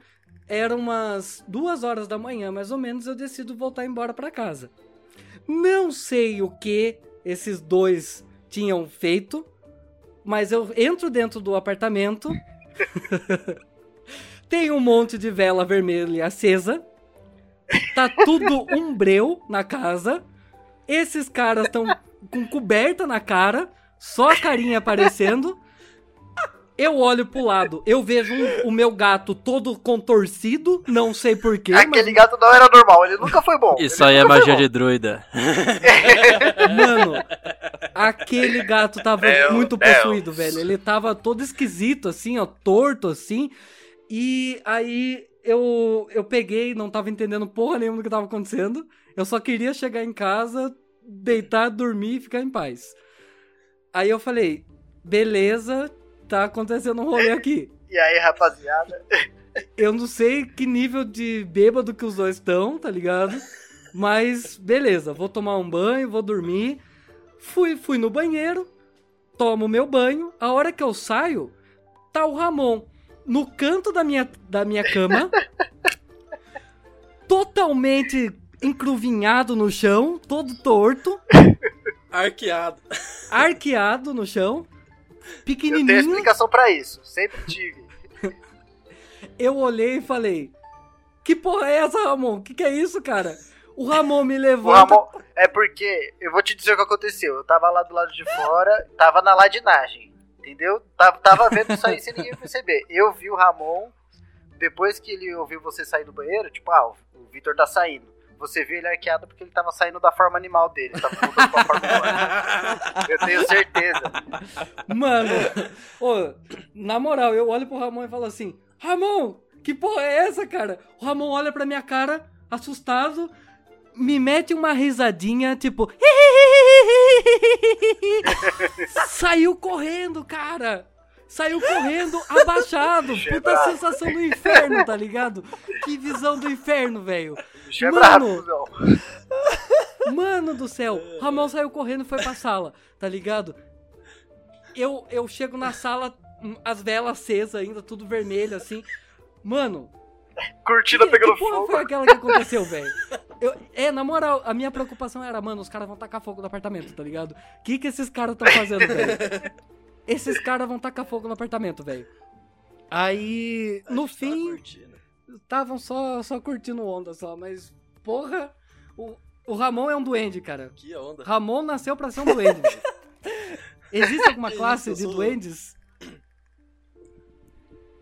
Era umas duas horas da manhã, mais ou menos, eu decido voltar embora pra casa. Não sei o que esses dois tinham feito, mas eu entro dentro do apartamento. Tem um monte de vela vermelha acesa. Tá tudo um breu na casa. Esses caras estão com coberta na cara, só a carinha aparecendo. Eu olho pro lado, eu vejo um- o meu gato todo contorcido, não sei porquê, Aquele gato não era normal, ele nunca foi bom. Isso Ele aí é magia bom. de druida. mas, mano, aquele gato tava Meu muito Deus. possuído, velho. Ele tava todo esquisito, assim, ó, torto, assim. E aí eu, eu peguei, não tava entendendo porra nenhuma do que tava acontecendo. Eu só queria chegar em casa, deitar, dormir e ficar em paz. Aí eu falei, beleza, tá acontecendo um rolê aqui. E aí, rapaziada? Eu não sei que nível de bêbado que os dois estão, tá ligado? Mas beleza, vou tomar um banho, vou dormir. Fui, fui no banheiro, tomo meu banho. A hora que eu saio, tá o Ramon no canto da minha, da minha cama, totalmente encruvinhado no chão, todo torto, Arqueado. arqueado no chão, Eu tenho pequenininho. explicação pra isso. Sempre tive. Eu olhei e falei: Que porra é essa, Ramon? Que que é isso, cara? O Ramon me levanta. Ramon, é porque, eu vou te dizer o que aconteceu. Eu tava lá do lado de fora, tava na ladinagem, entendeu? Tava, tava vendo isso aí sem ninguém perceber. Eu vi o Ramon, depois que ele ouviu você sair do banheiro, tipo, ah, o Vitor tá saindo. Você viu ele arqueado porque ele tava saindo da forma animal dele, tava voltando pra forma humana. Eu tenho certeza. Mano, ô, na moral, eu olho pro Ramon e falo assim: Ramon, que porra é essa, cara? O Ramon olha pra minha cara, assustado, me mete uma risadinha, tipo. Saiu correndo, cara! Saiu correndo, abaixado. Puta bravo. sensação do inferno, tá ligado? Que visão do inferno, velho. Mano. Mano do céu, Ramon saiu correndo e foi pra sala, tá ligado? Eu, eu chego na sala, hum, as velas acesas ainda, tudo vermelho assim. Mano, Cortina que, pegando que fogo. foi aquela que aconteceu, velho? Eu- É, na moral, a minha preocupação era, mano, os caras vão tacar fogo no apartamento, tá ligado? O que que esses caras estão fazendo, velho? Esses caras vão tacar fogo no apartamento, velho. Aí, no fim, estavam só, só curtindo onda só, mas, porra, o, o Ramon é um duende, cara. Que onda. Ramon nasceu pra ser um duende. velho. Existe alguma classe isso, de duendes?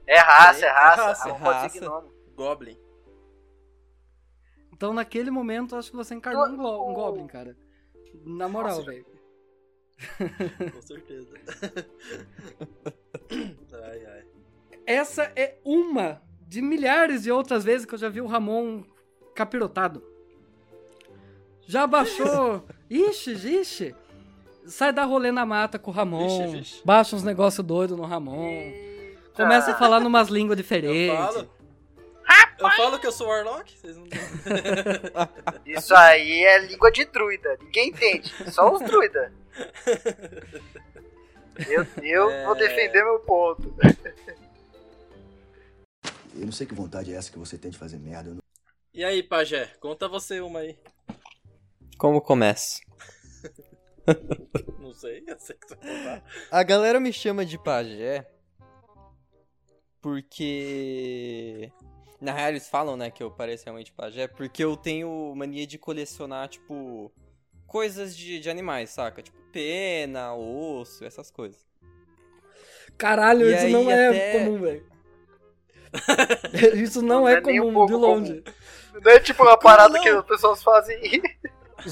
É raça, é É raça. é pode raça. ser gnome. Goblin. Então, naquele momento, acho que você encarnou um, glo- um Goblin, cara. Na moral, velho. Com certeza. ai, ai. Essa é uma de milhares de outras vezes que eu já vi o Ramon capirotado. Já baixou. Ixi, ixi. Sai dar rolê na mata com o Ramon. Vixe, vixe. Baixa uns negócios doidos no Ramon. Começa a falar numas línguas Eu diferentes. falo. Eu falo que eu sou Warlock? Vocês não. Isso aí é língua de druida. Ninguém entende. Só os druida. Eu, eu É. vou defender meu ponto. Eu não sei que vontade é essa que você tem de fazer merda. Não- E aí, Pajé? Conta você uma aí. Como começa? Não sei, eu sei que você vai contar. A galera me chama de pajé porque. Na real, eles falam, né, que eu pareço realmente pajé, porque eu tenho mania de colecionar, tipo, coisas de, de animais, saca? Tipo, pena, osso, essas coisas. Caralho, E isso aí não é até- comum, velho. isso não, Não é, é um comum, pouco de longe. Não é tipo uma parada não? que as pessoas fazem.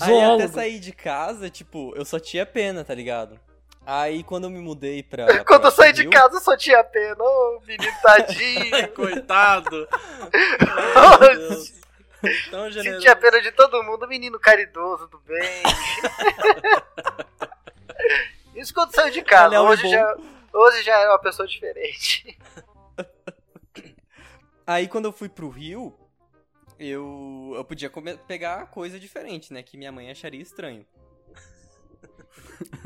Aí até sair de casa, tipo, eu só tinha pena, tá ligado? Aí quando eu me mudei pra. Quando pra eu saí de Rio- casa só tinha pena. Ô, menino tadinho. Coitado! Tão generoso. Sentia pena de todo mundo, menino caridoso do bem. Isso quando saiu de casa. É Hoje bom. já, hoje já é uma pessoa diferente. Aí quando eu fui pro Rio, eu, eu podia come- pegar coisa diferente, né? Que minha mãe acharia estranho.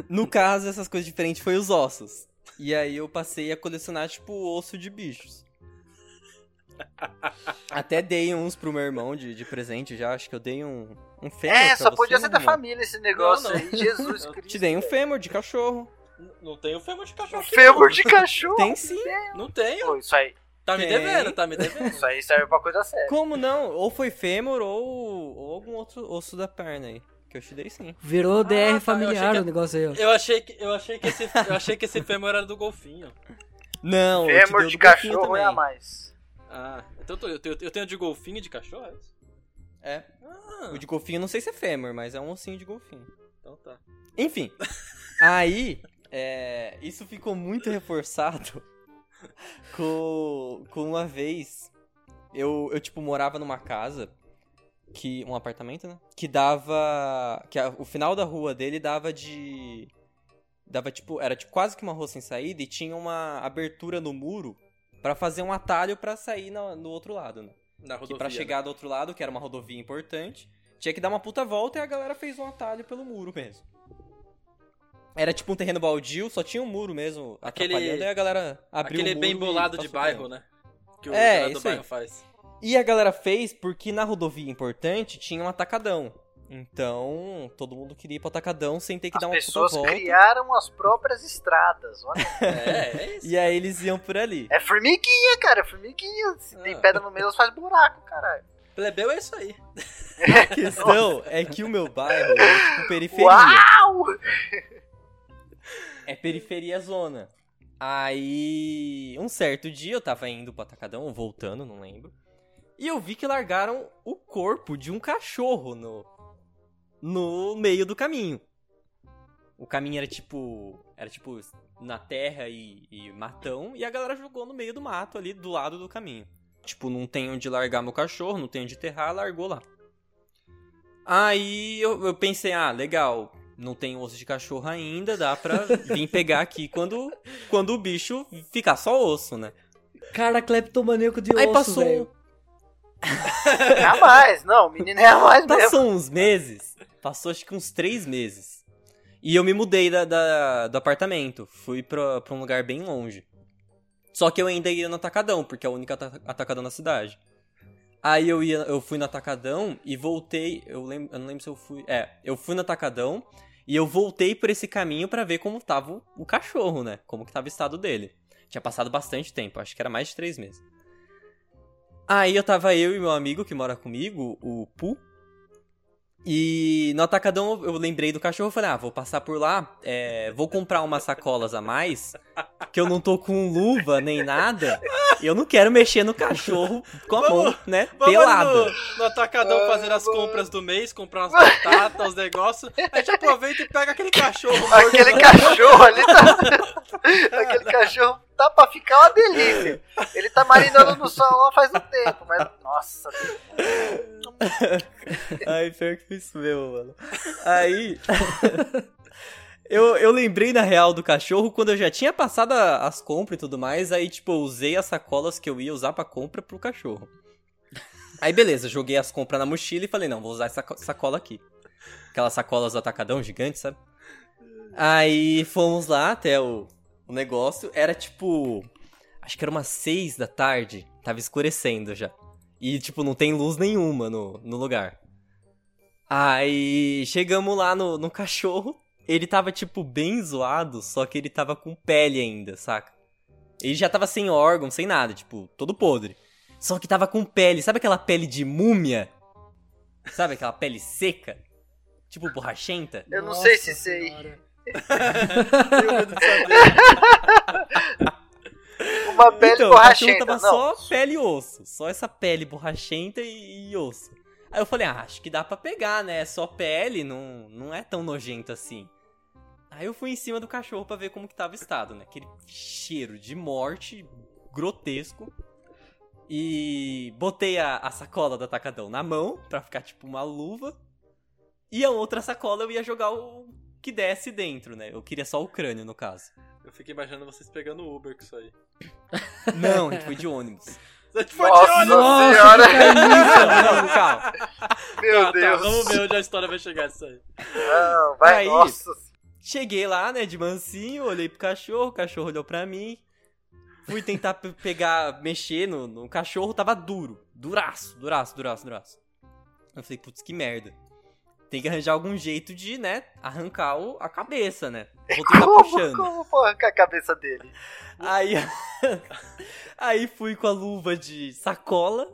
no caso, essas coisas diferentes foi os ossos. E aí eu passei a colecionar, tipo, osso de bichos. Até dei uns pro meu irmão de, de presente já, acho que eu dei um, um fêmur É, pra só você, podia ser da irmão. família esse negócio Não, não. aí. Jesus Eu Cristo. Te dei um fêmur de cachorro. Não tenho fêmur de cachorro. aqui, Fêmur não. de cachorro. Tem sim. Não tenho. Pô, isso aí, Tá me Tem. devendo, tá me devendo. isso aí serve pra coisa séria. Como não? Ou foi fêmur ou, ou algum outro osso da perna aí. Que eu te dei sim. Virou tá, DR eu familiar achei que- o negócio aí, ó. Eu achei que, eu achei que, esse, eu achei que esse fêmur era do golfinho. Não, eu te Fêmur dei de do golfinho cachorro é também. a mais. Ah, então eu, tenho- eu tenho de golfinho de cachorro, é? É. Ah, O de golfinho não sei se é fêmur, mas é um ossinho de golfinho. então tá. Enfim. aí, é, isso ficou muito reforçado com, com uma vez, eu, eu, tipo, morava numa casa, que um apartamento, né? Que dava... Que a- o final da rua dele dava de... Dava, tipo... Era tipo, quase que uma rua sem saída e tinha uma abertura no muro pra fazer um atalho pra sair no, no outro lado, né? Na Que rodovia. pra chegar do outro lado, que era uma rodovia importante, tinha que dar uma puta volta e a galera fez um atalho pelo muro mesmo. Era tipo um terreno baldio, só tinha um muro mesmo Aquele- atrapalhando, e a galera abriu Aquele o muro bem bolado de bairro, né? Que o É, cara do isso aí. bairro faz. E a galera fez porque na rodovia importante tinha um atacadão. Então, todo mundo queria ir pro atacadão sem ter que As dar uma pessoas volta. criaram as próprias estradas. Olha. É, é isso. E aí eles iam por ali. É formiguinha, cara. É formiguinha. Se tem Ah. pedra no meio, elas faz buraco, caralho. Plebeu é isso aí. A questão é que o meu bairro é tipo periferia. Uau! É periferia zona. Aí, um certo dia eu tava indo pro atacadão, ou voltando, não lembro. E eu vi que largaram o corpo de um cachorro no no meio do caminho. O caminho era tipo, era tipo na terra e, e matão e a galera jogou no meio do mato ali do lado do caminho. Tipo, não tem onde largar meu cachorro, não tem onde enterrar, largou lá. Aí eu, eu pensei, ah, legal, não tem osso de cachorro ainda, dá pra vir pegar aqui quando, quando o bicho ficar só osso, né? Cara, cleptomaníaco de Aí osso, passou, velho. É a mais, não. O menino é a mais mesmo. passou uns meses, passou acho que uns três meses. E eu me mudei da, da- do apartamento, fui pra, pra um lugar bem longe. Só que eu ainda ia no Atacadão, porque é o único ata- Atacadão na cidade. Aí eu, ia, eu fui no Atacadão e voltei, eu, lembro, eu não lembro se eu fui... É, eu fui no Atacadão e eu voltei por esse caminho pra ver como tava o, o cachorro, né? Como que tava o estado dele. Tinha passado bastante tempo, acho que era mais de três meses. Aí eu tava eu e meu amigo que mora comigo, o Pu. E no Atacadão eu lembrei do cachorro falei, ah, vou passar por lá, é, vou comprar umas sacolas a mais, que eu não tô com luva nem nada, e eu não quero mexer no cachorro com a Vamos- mão, né, Vamos pelada. no, no atacadão Ah, fazer as compras do mês, comprar umas batatas, os negócios. A gente aproveita e pega aquele cachorro. morto. Aquele cachorro ali tá. Aquele cachorro tá pra ficar uma delícia. Ele tá marinando no sol lá faz um tempo, mas. Nossa, Ai, pior que isso mesmo, mano. Aí. Eu, eu lembrei, na real, do cachorro quando eu já tinha passado as compras e tudo mais. Aí, tipo, eu usei as sacolas que eu ia usar pra compra pro cachorro. Aí, beleza, joguei as compras na mochila e falei, não, vou usar essa co- sacola aqui. Aquelas sacolas do atacadão gigante, sabe? Aí fomos lá até o, o negócio. Era tipo. Acho que era umas seis da tarde. Tava escurecendo já. E, tipo, não tem luz nenhuma no, no lugar. Aí chegamos lá no, no cachorro. Ele tava, tipo, bem zoado, só que ele tava com pele ainda, saca? Ele já tava sem órgão, sem nada, tipo, todo podre. Só que tava com pele, sabe aquela pele de múmia? Sabe aquela pele seca? Tipo borrachenta? eu não Nossa sei se sei. Uma pele então, borrachenta. tava Não. só pele e osso. Só essa pele borrachenta e, e osso. Aí eu falei, ah, acho que dá pra pegar, né? Só pele, não, não é tão nojento assim. Aí eu fui em cima do cachorro pra ver como que tava o estado, né? Aquele cheiro de morte grotesco. E botei a, a sacola do atacadão na mão pra ficar tipo uma luva. E a outra sacola eu ia jogar o que desse dentro, né? Eu queria só o crânio, no caso. Eu fico imaginando vocês pegando Uber com isso aí. Não, a gente foi de ônibus. Você foi Nossa, de ônibus! Nossa, senhora! Não, calma. Meu Tá, tá, Deus. vamos ver onde a história vai chegar isso aí. Não, vai, Aí- nossa. Cheguei lá, né, de mansinho, olhei pro cachorro, o cachorro olhou pra mim. Fui tentar pe- pegar, mexer no, no cachorro, tava duro. Duraço, duraço, duraço, duraço. Eu falei, putz, que merda. Tem que arranjar algum jeito de, né, arrancar o- a cabeça, né? Vou tentar Como, puxando. como vou arrancar a cabeça dele? Aí, aí fui com a luva de sacola,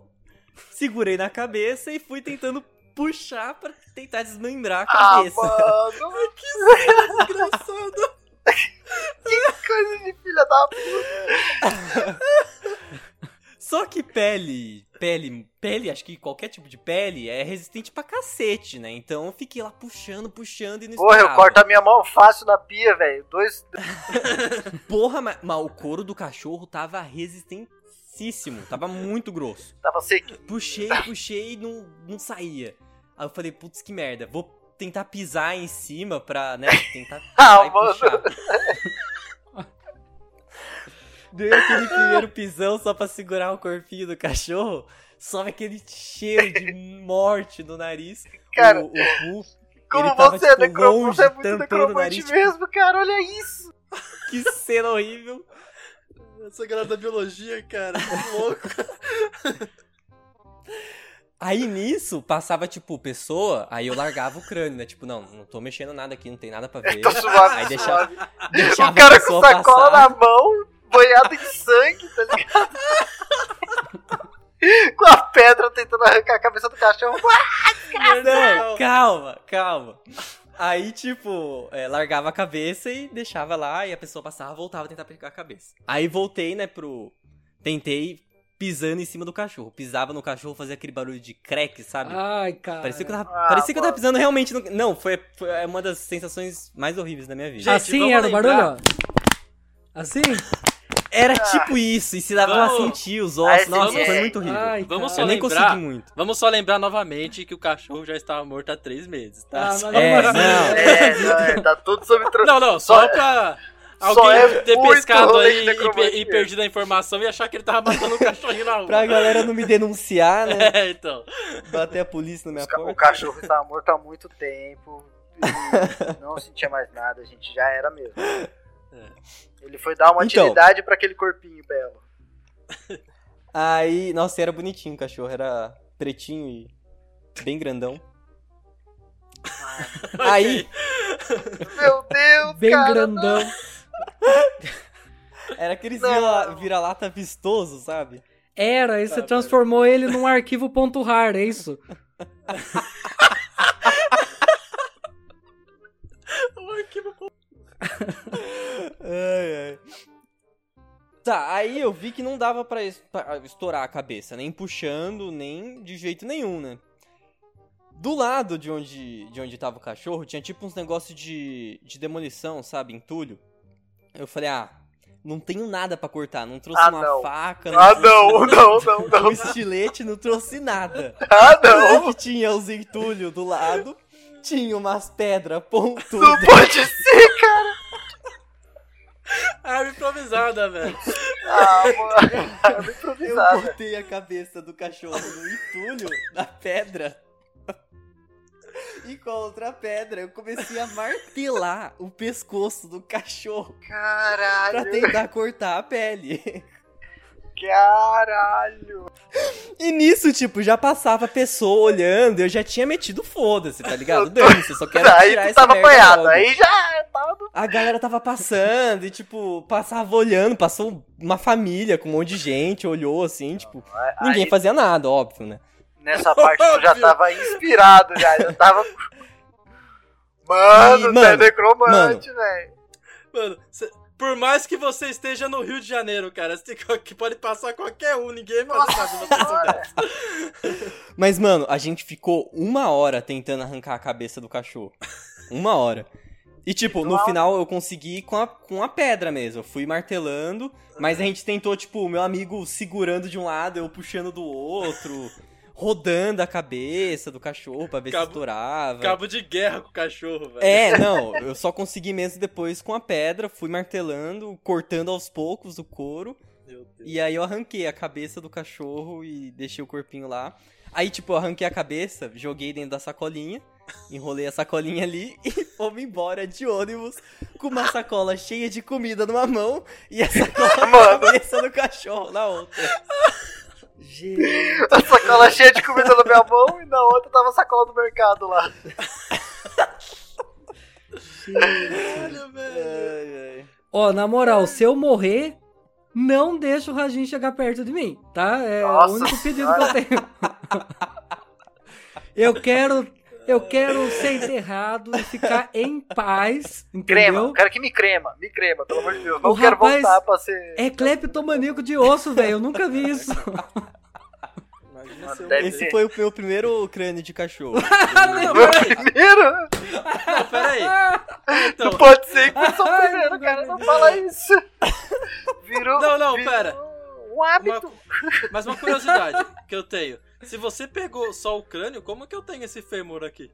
segurei na cabeça e fui tentando puxar pra tentar desmembrar a Ah, cabeça. mano, Engraçado. que coisa de filha da puta. Só que pele, pele, pele, acho que qualquer tipo de pele é resistente pra cacete, né? Então eu fiquei lá puxando, puxando e não Porra, eu corto a minha mão fácil na pia, velho. Dois. Porra, mas, mas o couro do cachorro tava resistentíssimo, tava muito grosso. Tava sequinho. Puxei, puxei e não, não saía. Aí eu falei, putz, que merda, vou tentar pisar em cima pra, né, tentar Ah, mano. Dei aquele primeiro pisão só pra segurar o corpinho do cachorro, sobe aquele cheiro de morte no nariz. Cara, o, o Como ele tava, você é tipo, necromante, longe, você é muito necromante nariz, mesmo, cara. Olha isso. Que cena horrível. Essa galera da biologia, cara, que louco. Aí nisso, passava, tipo, pessoa, aí eu largava o crânio, né? Tipo, não, não tô mexendo nada aqui, não tem nada pra ver. Tô suave, Aí deixava, deixava O cara a com sacola passar. na mão, banhado em sangue, tá ligado? com a pedra tentando arrancar a cabeça do cachorro. Não, calma, calma. Aí, tipo, é, largava a cabeça e deixava lá, e a pessoa passava, voltava a tentar pegar a cabeça. Aí voltei, né, pro. Tentei pisando em cima do cachorro. Pisava no cachorro, fazia aquele barulho de crack, sabe? Ai, cara. Parecia que eu tava, Ah, parecia que eu tava pisando realmente no. Não, foi, foi uma das sensações mais horríveis da minha vida. Gente, assim era o barulho, ó. Assim? Era tipo isso, e se Vamos- sentir os Ah, ossos. Nossa, dia- foi muito horrível. Ai, Vamos cara. eu nem lembrar- consegui muito. Vamos só lembrar novamente que o cachorro já estava morto há três meses, tá? Ah, mas Só- É, não. É, não, é, tá tudo sob tra- Não, não, só, Só- pra só alguém é ter pescado aí e, e perdido a informação e achar que ele tava matando um cachorrinho na rua. Pra galera não me denunciar, né? É, então. Bater a polícia na minha Os ca- O porta. cachorro estava morto há muito tempo. e não sentia mais nada, a gente já era mesmo. Ele foi dar uma Então. utilidade pra aquele corpinho belo. Aí, nossa, era bonitinho o cachorro, era pretinho e bem grandão. Aí, Meu Deus, Bem cara. grandão. era aqueles Não. vira- vira-lata vistoso, sabe? Era, aí você Tá, transformou ele num arquivo ponto .rar, é isso? O arquivo Ai, ai. Tá, aí eu vi que não dava pra, es- pra estourar a cabeça, nem puxando, nem de jeito nenhum, né? Do lado de onde, de onde tava o cachorro, tinha tipo uns negócios de, de demolição, sabe? Entulho. Eu falei, ah, não tenho nada pra cortar. Não trouxe Ah, uma não. faca, Ah, não, não, não, um não. estilete, não trouxe nada. Ah, não. que tinha os entulhos do lado, tinha umas pedras Não pontudas. pode ser. Arma improvisada, velho. Ah, mano. Arma Eu improvisada. botei a cabeça do cachorro no entulho da pedra. E com a outra pedra, eu comecei a martelar o pescoço do cachorro pra Caralho. tentar cortar a pele. Caralho. E nisso, tipo, já passava a pessoa olhando, eu já tinha metido foda-se, tá ligado? Dane-se, eu só quero Aí tirar tu essa tava merda apanhado. logo. Aí já tava. A galera tava passando e, tipo, passava olhando, passou uma família com um monte de gente, olhou assim, tipo, ninguém Aí, fazia nada, óbvio, né? Nessa parte tu já tava inspirado, já. Já tava... Mano, E, tu mano, é necromante, velho. Mano, cê- por mais que você esteja no Rio de Janeiro, cara, que pode passar qualquer um, ninguém vai cidade. Mas, mano, a gente ficou uma hora tentando arrancar a cabeça do cachorro. Uma hora. E, tipo, no final eu consegui com a, com a pedra mesmo. Eu fui martelando, mas a gente tentou, tipo, o meu amigo segurando de um lado, eu puxando do outro, rodando a cabeça do cachorro pra ver se Cabo- estourava. Cabo de guerra com o cachorro, velho. É, não, eu só consegui mesmo depois com a pedra, fui martelando, cortando aos poucos o couro. Meu Deus. E aí eu arranquei a cabeça do cachorro e deixei o corpinho lá. Aí, tipo, eu arranquei a cabeça, joguei dentro da sacolinha, enrolei a sacolinha ali e fomos embora de ônibus com uma sacola cheia de comida numa mão e a sacola com a Mano. cabeça do cachorro na outra. Gente. A sacola cheia de comida na minha mão e na outra tava a sacola do mercado lá. Caralho, velho. Ó, na moral, se eu morrer, não deixa o Rajin chegar perto de mim, tá? É Nossa o único pedido que eu tenho. eu quero Eu quero ser enterrado e ficar em paz, Crema, entendeu? eu quero que me crema, me crema, pelo amor de Deus. Não O quero rapaz voltar pra ser. É cleptomaníaco de osso, velho. Eu nunca vi isso. Imagina Mano, Esse ser. foi o meu primeiro crânio de cachorro. Não, Meu primeiro? Não, peraí. Então, Não pode ser que foi só o primeiro, cara. Não fala isso. Virou. Não, não, virou pera. Um uma- hábito. mas uma curiosidade que eu tenho. Se você pegou só o crânio, como que eu tenho esse fêmur aqui?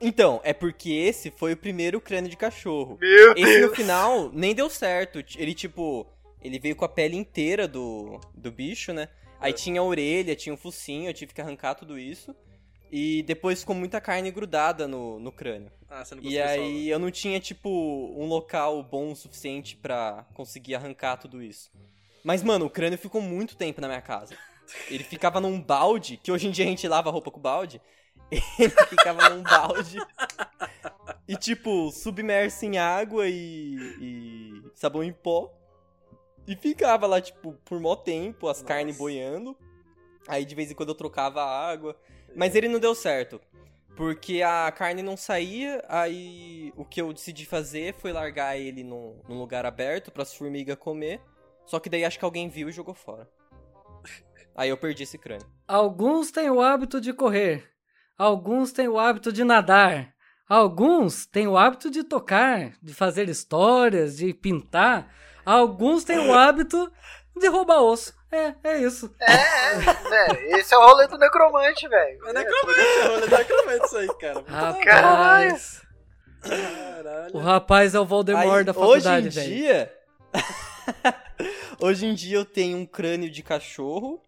Então, é porque esse foi o primeiro crânio de cachorro. Meu Esse Deus. no final nem deu certo. Ele, tipo, ele veio com a pele inteira do, do bicho, né? Aí tinha a orelha, tinha o focinho, eu tive que arrancar tudo isso. E depois ficou muita carne grudada no, no crânio. Ah, você não E aí eu não tinha, tipo, um local bom o suficiente pra conseguir arrancar tudo isso. Mas, mano, o crânio ficou muito tempo na minha casa. Ele ficava num balde, que hoje em dia a gente lava roupa com balde. Ele ficava num balde. E, tipo, submerso em água e, e sabão em pó. E ficava lá, tipo, por mó tempo, as Nossa. carnes boiando. Aí de vez em quando eu trocava a água. Mas ele não deu certo. Porque a carne não saía, aí o que eu decidi fazer foi largar ele num, num lugar aberto para as formigas comer. Só que daí acho que alguém viu e jogou fora. Aí eu perdi esse crânio. Alguns têm o hábito de correr. Alguns têm o hábito de nadar. Alguns têm o hábito de tocar, de fazer histórias, de pintar. Alguns têm o hábito de roubar osso. É, é isso. É, é, esse é o rolê do necromante, velho. É necromante, é rolê do necromante isso aí, cara. Rapaz. Caralho. O rapaz é o Voldemort Aí, da faculdade, hoje em velho. dia. hoje em dia eu tenho um crânio de cachorro.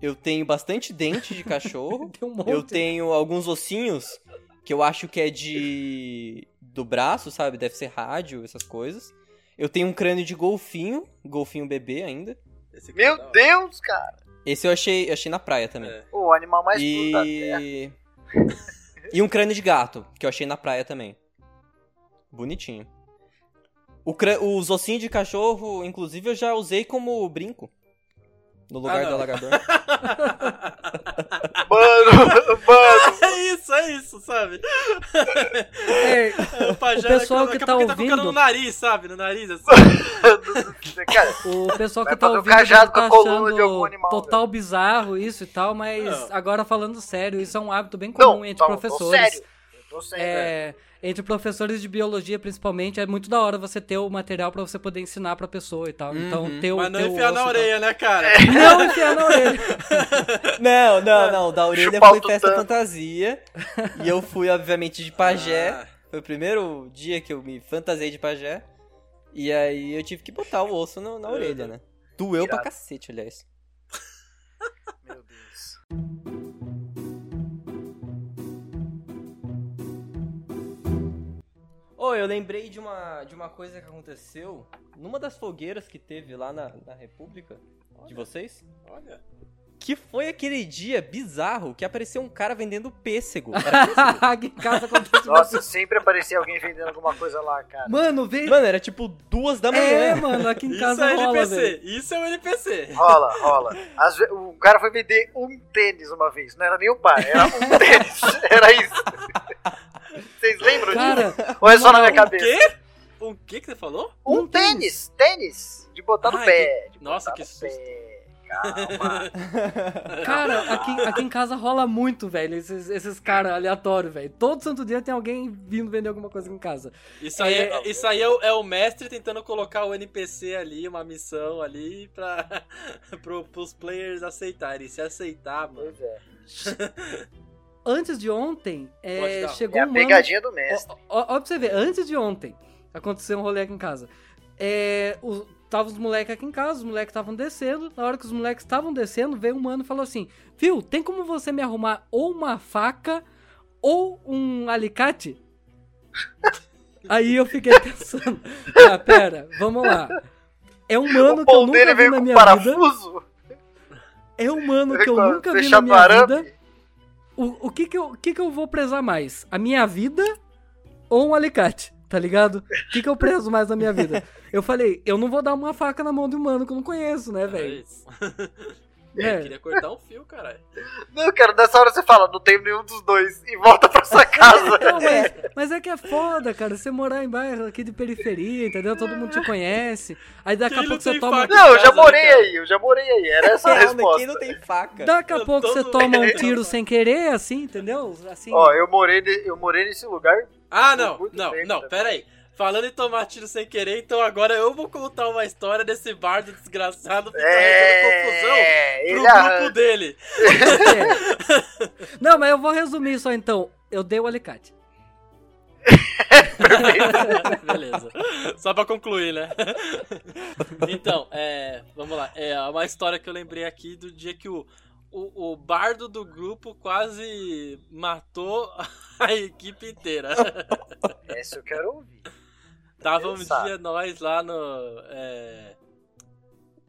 Eu tenho bastante dente de cachorro. Tem um monte. eu tenho alguns ossinhos que eu acho que é de. do braço, sabe? Deve ser rádio, essas coisas. Eu tenho um crânio de golfinho, golfinho bebê ainda. É Meu hora. Deus, cara. Esse eu achei, achei na praia também. É. O animal mais puro da Terra. E. e um crânio de gato, que eu achei na praia também. Bonitinho. O crân- Os ossinhos de cachorro, inclusive, eu já usei como brinco. No lugar Ah, alagador. Mano, mano. É isso, é isso, sabe? É, É, o, pajé, O pessoal daqui a que tá ouvindo- no nariz, sabe? No nariz, assim. Cara, o pessoal que tá fazer um ouvindo cajado tá com a coluna de algum achando animal, total bizarro isso e tal, mas Não. agora falando sério, isso é um hábito bem comum não, entre não, professores. Tô sério. Eu tô sério. É, entre professores de biologia, principalmente, é muito da hora você ter o material pra você poder ensinar pra pessoa e tal. Então, Uhum. ter o Mas não enfiar na tal. orelha, né, cara? Não enfiar na orelha. não, não, não. Da orelha Chupar foi festa tutano. fantasia. E eu fui, obviamente, de pajé. Ah. Foi o primeiro dia que eu me fantasiei de pajé. E aí eu tive que botar o osso no- na orelha, né? Doeu pra Irado. cacete, aliás. Meu Deus. Ô, eu lembrei de uma, de uma coisa que aconteceu numa das fogueiras que teve lá na, na República de vocês. Olha. Que foi aquele dia bizarro que apareceu um cara vendendo pêssego. Era pêssego? Aqui em casa acontece Nossa, sempre aparecia alguém vendendo alguma coisa lá, cara. Mano, vem. Mano, era tipo duas da É, manhã. mano, aqui em Isso casa é rola, NPC. velho. Isso é um NPC. Rola, rola. Ve- o cara foi vender um tênis uma vez. Não era nem o par, era um tênis. Era isso. Vocês lembram disso? Cara, Ou é só na minha cabeça? quê? O que que você falou? Um, Um tênis. tênis. De botar no Ai, pé. de Nossa, botar que no susto. pé. Calma. Cara, aqui, aqui em casa rola muito, velho, esses, esses caras aleatórios, velho. Todo santo dia tem alguém vindo vender alguma coisa aqui em casa. Isso aí, é, É- isso aí é, o, é o mestre tentando colocar o NPC ali, uma missão ali, pra, pro, pros players aceitarem. Se aceitar, mano. Pois é. Antes de ontem, é, chegou É a um mano... pegadinha do mestre. Ó, ó, ó pra você ver, antes de ontem, aconteceu um rolê aqui em casa. É, o, tava os moleques aqui em casa, os moleques estavam descendo. Na hora que os moleques estavam descendo, veio um mano e falou assim: Viu, tem como você me arrumar ou uma faca ou um alicate? Aí eu fiquei pensando: Ah, pera, vamos lá. É um mano que eu nunca vi na minha vida. É um mano que eu nunca vi na minha vida. O, o que que eu, que que eu vou prezar mais? A minha vida ou um alicate? Tá ligado? O que que eu prezo mais na minha vida? Eu falei, eu não vou dar uma faca na mão de um mano que eu não conheço, né, É Eu É. queria cortar um fio, caralho. Não, cara, nessa hora você fala, não tenho nenhum dos dois e volta pra sua casa. Então, mas, mas é que é foda, cara. Você morar em bairro aqui de periferia, entendeu? Todo mundo te conhece. Aí daqui Que a pouco não você tem toma. Não, eu já né, morei aí, eu já morei aí. Era essa a resposta. quem não tem faca? Daqui a Eu pouco você toma um tiro sem querer, assim, entendeu? Assim. Ó, eu morei, ne- eu morei nesse lugar. Ah, não, não, não, pera aí. Falando em tomar tiro sem querer, então agora eu vou contar uma história desse bardo desgraçado que tá arranjando confusão É, pro grupo dele. É. Não, mas eu vou resumir só então. Eu dei o alicate. Beleza. Só pra concluir, né? Então, é, vamos lá. É uma história que eu lembrei aqui do dia que o, o, o bardo do grupo quase matou a equipe inteira. Essa eu quero ouvir. Tava um dia nós lá no. é,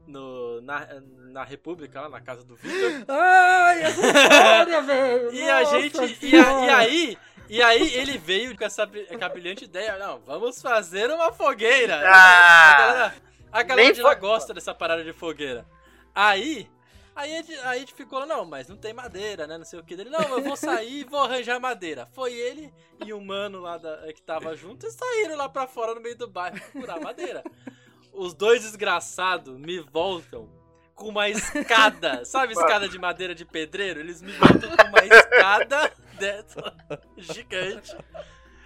no na, na República, lá na casa do Victor. Ai, essa história, velho! E a gente. E, a- e aí. E aí ele veio com essa, com a brilhante ideia, não, vamos fazer uma fogueira. a Ah, galera, a galera de lá gosta dessa parada de fogueira. Aí, aí, a gente- aí a gente ficou, não, mas não tem madeira, né? Não sei o que dele. Não, eu vou sair e vou arranjar madeira. Foi ele e o mano lá da- que tava junto e saíram lá pra fora no meio do bairro procurar madeira. Os dois desgraçados me voltam com uma escada. Sabe escada de madeira de pedreiro? Eles me voltam com uma escada dessa gigante.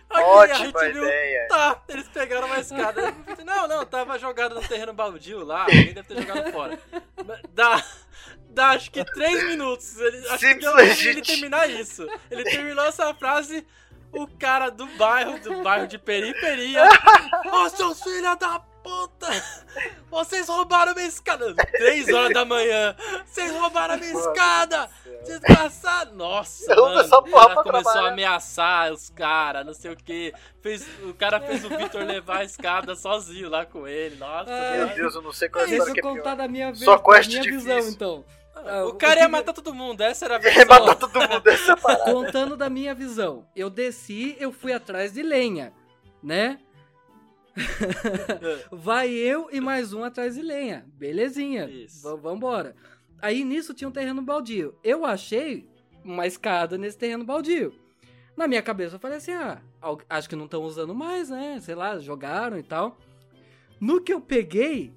Aqui, a ótima gente viu ideia. Tá, eles pegaram uma escada. Não, não, tava jogado no terreno baldio lá, alguém deve ter jogado fora. Dá, dá acho que três minutos. Ele, acho que deu ele terminar isso. Ele terminou essa frase, o cara do bairro, do bairro de periferia. Ô, seus filhos da puta! Vocês roubaram minha escada! Três horas da manhã! Vocês roubaram a minha escada! Desgraçado! Nossa, mano, essa o porra cara pra começou a trabalhar. ameaçar os caras, não sei o que. Fez, o cara fez o Victor levar a escada sozinho lá com ele. Nossa, Ai, Meu. Deus, eu não sei qual é a história eu que é contar pior. da minha, Só da quest minha difícil. visão, então. Ah, O cara que ia matar todo mundo, essa era a Ia versão. matar todo mundo essa parada. Contando da minha visão. Eu desci, eu fui atrás de lenha, né? Vai eu e mais um atrás de lenha. Belezinha. Isso. Vambora. Aí nisso tinha um terreno baldio. Eu achei uma escada nesse terreno baldio. Na minha cabeça eu falei assim: ah, acho que não estão usando mais, né? Sei lá, jogaram e tal. No que eu peguei,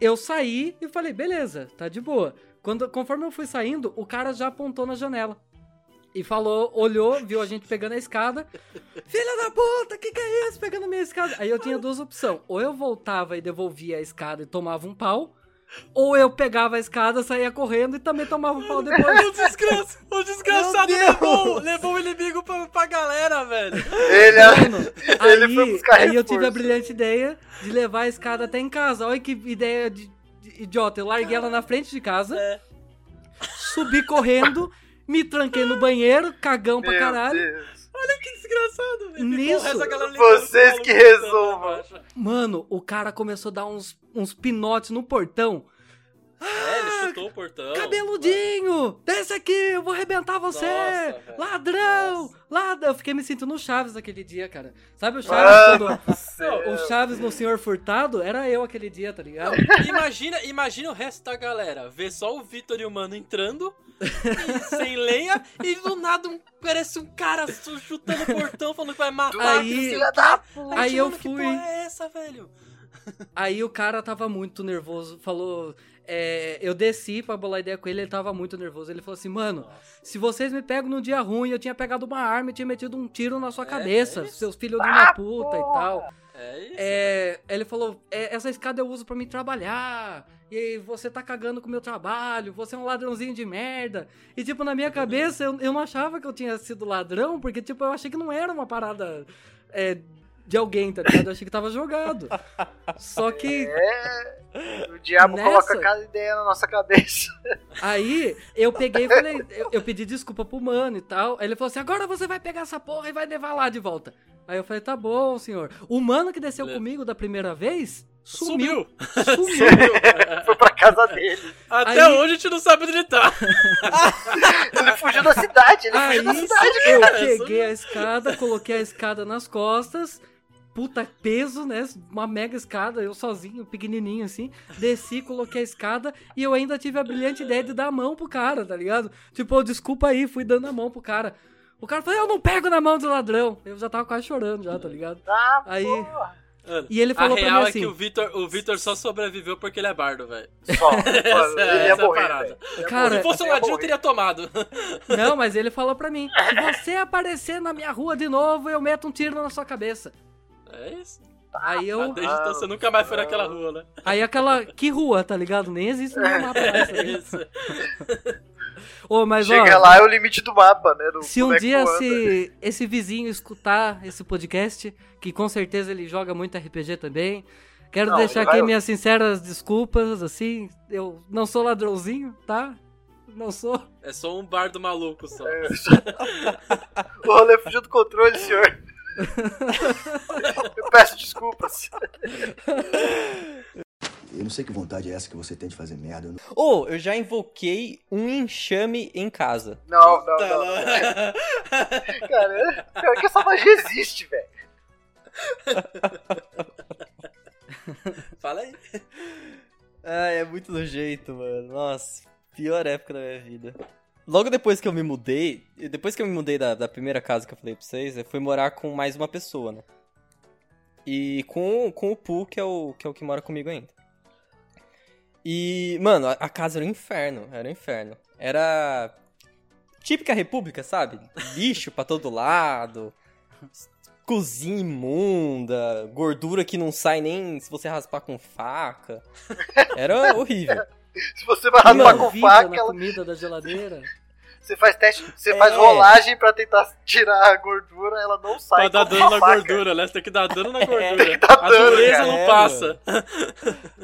eu saí e falei: beleza, tá de boa. Quando, conforme eu fui saindo, o cara já apontou na janela. E falou, olhou, viu a gente pegando a escada. Filha da puta, que que é isso? Pegando a minha escada. Aí eu tinha duas opções. Ou eu voltava e devolvia a escada e tomava um pau. Ou eu pegava a escada, saía correndo e também tomava um pau depois. O, desgraça, o desgraçado levou, levou o inimigo pra, pra galera, velho. Ele é... Mano, Ele aí, foi buscar aí eu tive a reforço. brilhante ideia de levar a escada até em casa. Olha que ideia de, de idiota. Eu larguei ela na frente de casa, É. subi correndo, me tranquei no banheiro, cagão pra Meu caralho. Deus. Que desgraçado. Ficou Nisso, vocês colo, que gritando resolvam. Mano, o cara começou a dar uns, uns pinotes no portão. É, ele chutou o portão. Cabeludinho! Desce aqui, eu vou arrebentar você! Nossa. Ladrão! Nossa. Ladrão! Eu fiquei me sentindo no Chaves aquele dia, cara. Sabe o Chaves Mano quando. do céu. O Chaves no Senhor Furtado era eu aquele dia, tá ligado? Imagina, imagina o resto da galera. Ver só o Vitor e o Mano entrando, e sem lenha, e do nada um, parece um cara chutando o portão falando que vai matar. Aí- puta. Aí eu mano, Que fui. porra é essa, velho? Aí o cara tava muito nervoso, falou. é, eu desci pra bolar ideia com ele, ele tava muito nervoso. Ele falou assim, mano, se vocês me pegam num dia ruim, eu tinha pegado uma arma e tinha metido um tiro na sua É, cabeça, é seus filhos de uma puta e tal. É isso. É, ele falou: "É, essa escada eu uso pra mim trabalhar. E você tá cagando com o meu trabalho, você é um ladrãozinho de merda. E, tipo, na minha cabeça, eu, eu não achava que eu tinha sido ladrão, porque, tipo, eu achei que não era uma parada é, de alguém, tá ligado? Eu achei que tava jogado. Só que É, o diabo Nessa- coloca cada ideia na nossa cabeça. aí eu peguei e falei, eu, eu pedi desculpa pro mano e tal. Aí ele falou assim: agora você vai pegar essa porra e vai levar lá de volta. Aí eu falei, tá bom, senhor. O mano que desceu Le- comigo da primeira vez sumiu. Sumiu. Sumiu. Foi pra casa dele. Até Aí- hoje a gente não sabe onde ele tá. Ele fugiu da cidade. Ele Aí fugiu da cidade, eu cara. peguei a escada, coloquei a escada nas costas puta peso, né? Uma mega escada, eu sozinho, pequenininho assim. Desci, coloquei a escada e eu ainda tive a brilhante ideia de dar a mão pro cara, tá ligado? Tipo, oh, desculpa aí, fui dando a mão pro cara. O cara falou, eu não pego na mão do ladrão. Eu já tava quase chorando já, tá ligado? Ah, Aí- porra. Mano, E ele falou a pra real mim é assim. que o Vitor, o Vitor só sobreviveu porque ele é bardo, velho. Só. Essa, ele ia é morrer, parada. ia Cara. Se fosse um ladinho, teria tomado. Não, mas ele falou pra mim: se você aparecer na minha rua de novo, eu meto um tiro na sua cabeça. É isso. Aí Ah, eu. Desde então você nunca mais foi naquela rua, né? Aí aquela. Que rua, tá ligado? Nem existe no mapa tá É isso. Ô, mas Chega ó. lá é o limite do mapa, né? do Se um dia esse, esse vizinho escutar esse podcast, que com certeza ele joga muito RPG também, quero Não, deixar aqui vai- minhas sinceras desculpas, assim, eu não sou ladrãozinho, tá? Não sou. É só um bardo maluco só. É. o rolê fugiu do controle, senhor. Eu peço desculpas. Eu não sei que vontade é essa que você tem de fazer merda. não- Ou, eu já invoquei um enxame em casa. Não, não, não. lá. Cara, pior que essa magia existe, velho. Fala aí. Ai, é muito do jeito, mano. Nossa, pior época da minha vida. Logo depois que eu me mudei, depois que eu me mudei da, da primeira casa que eu falei pra vocês, eu fui morar com mais uma pessoa, né? E com, com o Poo, que é o, que é o que mora comigo ainda. E, mano, a, a casa era um inferno, era um inferno. Era típica república, sabe? Lixo pra todo lado, cozinha imunda, gordura que não sai nem se você raspar com faca. Era horrível. Se você vai raspar Tinha com faca, na ela- comida da geladeira. você faz teste, você É. faz rolagem pra tentar tirar a gordura, ela não sai. Pra dar dano na faca. gordura, né? Você tem que dar dano na Tem gordura. que dar A dano, dureza cara. não É, passa.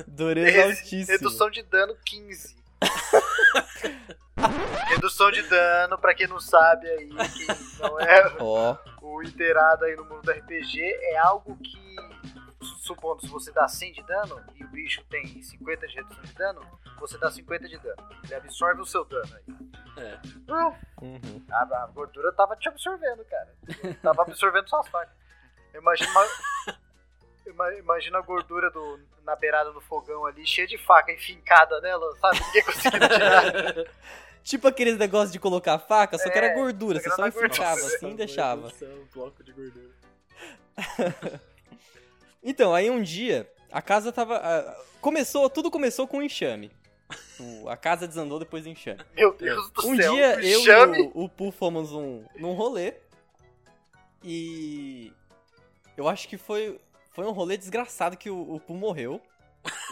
Dureza Res- altíssima. Redução de dano 15. Redução de dano, pra quem não sabe aí, que não é Ó, o inteirado aí no mundo do RPG, é algo que, supondo, se você dá 100 de dano e o bicho tem 50 de redução de dano, você dá 50 de dano. Ele absorve o seu dano aí. É. uhum. A, a gordura tava te absorvendo, cara. Tava absorvendo suas facas. Imagina, uma- imagina a gordura do, na beirada do fogão ali, cheia de faca enfincada nela, sabe? Ninguém conseguindo tirar. Tipo aqueles negócios de colocar faca, só que É, era gordura, só você que só gordura. enfincava assim e deixava. É um bloco de gordura. Então, aí um dia, a casa tava. ah, começou, tudo começou com um enxame. O- a casa desandou depois do enxame. Meu Deus do Um céu. dia o eu enxame. e o, o Pu fomos um, num rolê. E. Eu acho que foi, foi um rolê desgraçado que o, o Pu morreu.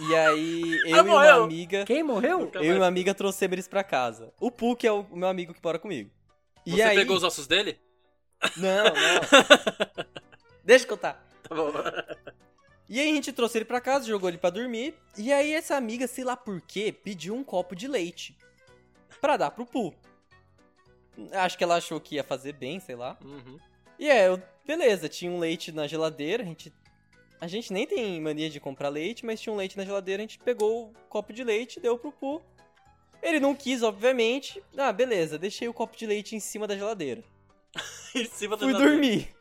E aí eu e uma morreu? amiga. Quem morreu? Nunca Eu e uma amiga trouxemos eles pra casa. O Pu, que é o meu amigo que mora comigo. E Você aí... pegou os ossos dele? Não, não. Deixa eu contar. Tá bom. E aí a gente trouxe ele pra casa, jogou ele pra dormir. E aí essa amiga, sei lá por quê, pediu um copo de leite. Pra dar pro Pu. Acho que ela achou que ia fazer bem, sei lá. Uhum. E é, eu, beleza, tinha um leite na geladeira, a gente. A gente nem tem mania de comprar leite, mas tinha um leite na geladeira, a gente pegou o copo de leite, deu pro Pu. Ele não quis, obviamente. Ah, beleza, deixei o copo de leite em cima da geladeira. em cima da Fui geladeira. dormir.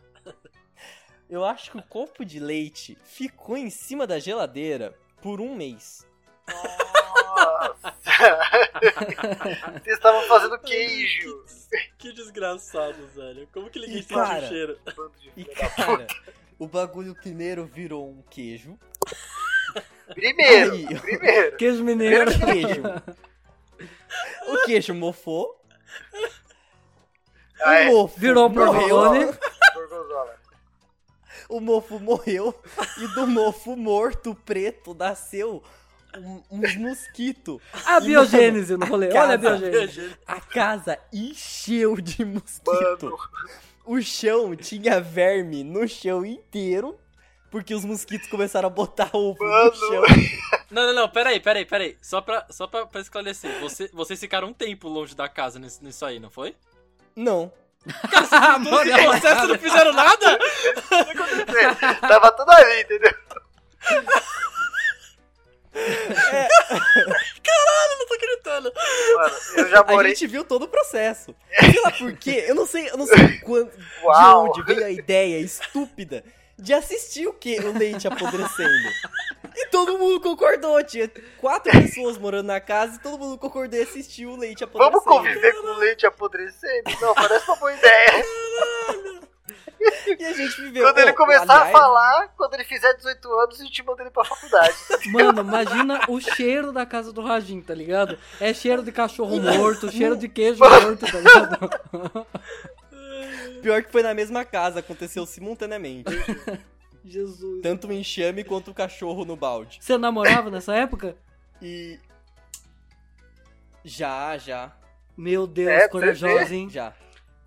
Eu acho que o copo de leite ficou em cima da geladeira por um mês. Nossa. Vocês estavam fazendo queijo. Que desgraçado, velho. Como que ninguém sente o cheiro? E cara, o bagulho primeiro virou um queijo. Primeiro, Aí, primeiro. Queijo mineiro. O queijo. O queijo mofou. Ah, é. O mofo Virou um morreu. provolone. O mofo morreu. E do mofo morto preto nasceu um- uns mosquitos. A biogênese no rolê. Olha a Casa. biogênese. A casa encheu de mosquito. Mano. O chão tinha verme no chão inteiro. Porque os mosquitos começaram a botar ovo Mano. no chão. Não, não, não, peraí, peraí, peraí. Só pra, só pra, pra esclarecer. Você, vocês ficaram um tempo longe da casa nisso, nisso aí, não foi? Não. Todo esse processo não fizeram nada? Tava tudo ali, entendeu? Eu não tô acreditando. Mano, eu já A morei. gente viu todo o processo. Sei lá por quê. Eu não sei, eu não sei quando, de Uau. onde veio a ideia estúpida de assistir o quê? O leite apodrecendo. E todo mundo concordou. Tinha quatro pessoas morando na casa e todo mundo concordou em assistir o leite apodrecendo. Vamos conviver com o leite apodrecendo? Não, parece uma boa ideia. E a gente viveu. Quando ele começar aliás, a falar, quando ele fizer 18 anos, a gente manda ele pra faculdade. Mano, imagina o cheiro da casa do Rajin, tá ligado? É cheiro de cachorro morto, cheiro de queijo morto, tá ligado? Pior que foi na mesma casa, aconteceu simultaneamente. Jesus. Tanto o enxame quanto o cachorro no balde. Você namorava nessa época? E. Já, já, Meu Deus, É, corajosa, hein? já. Tem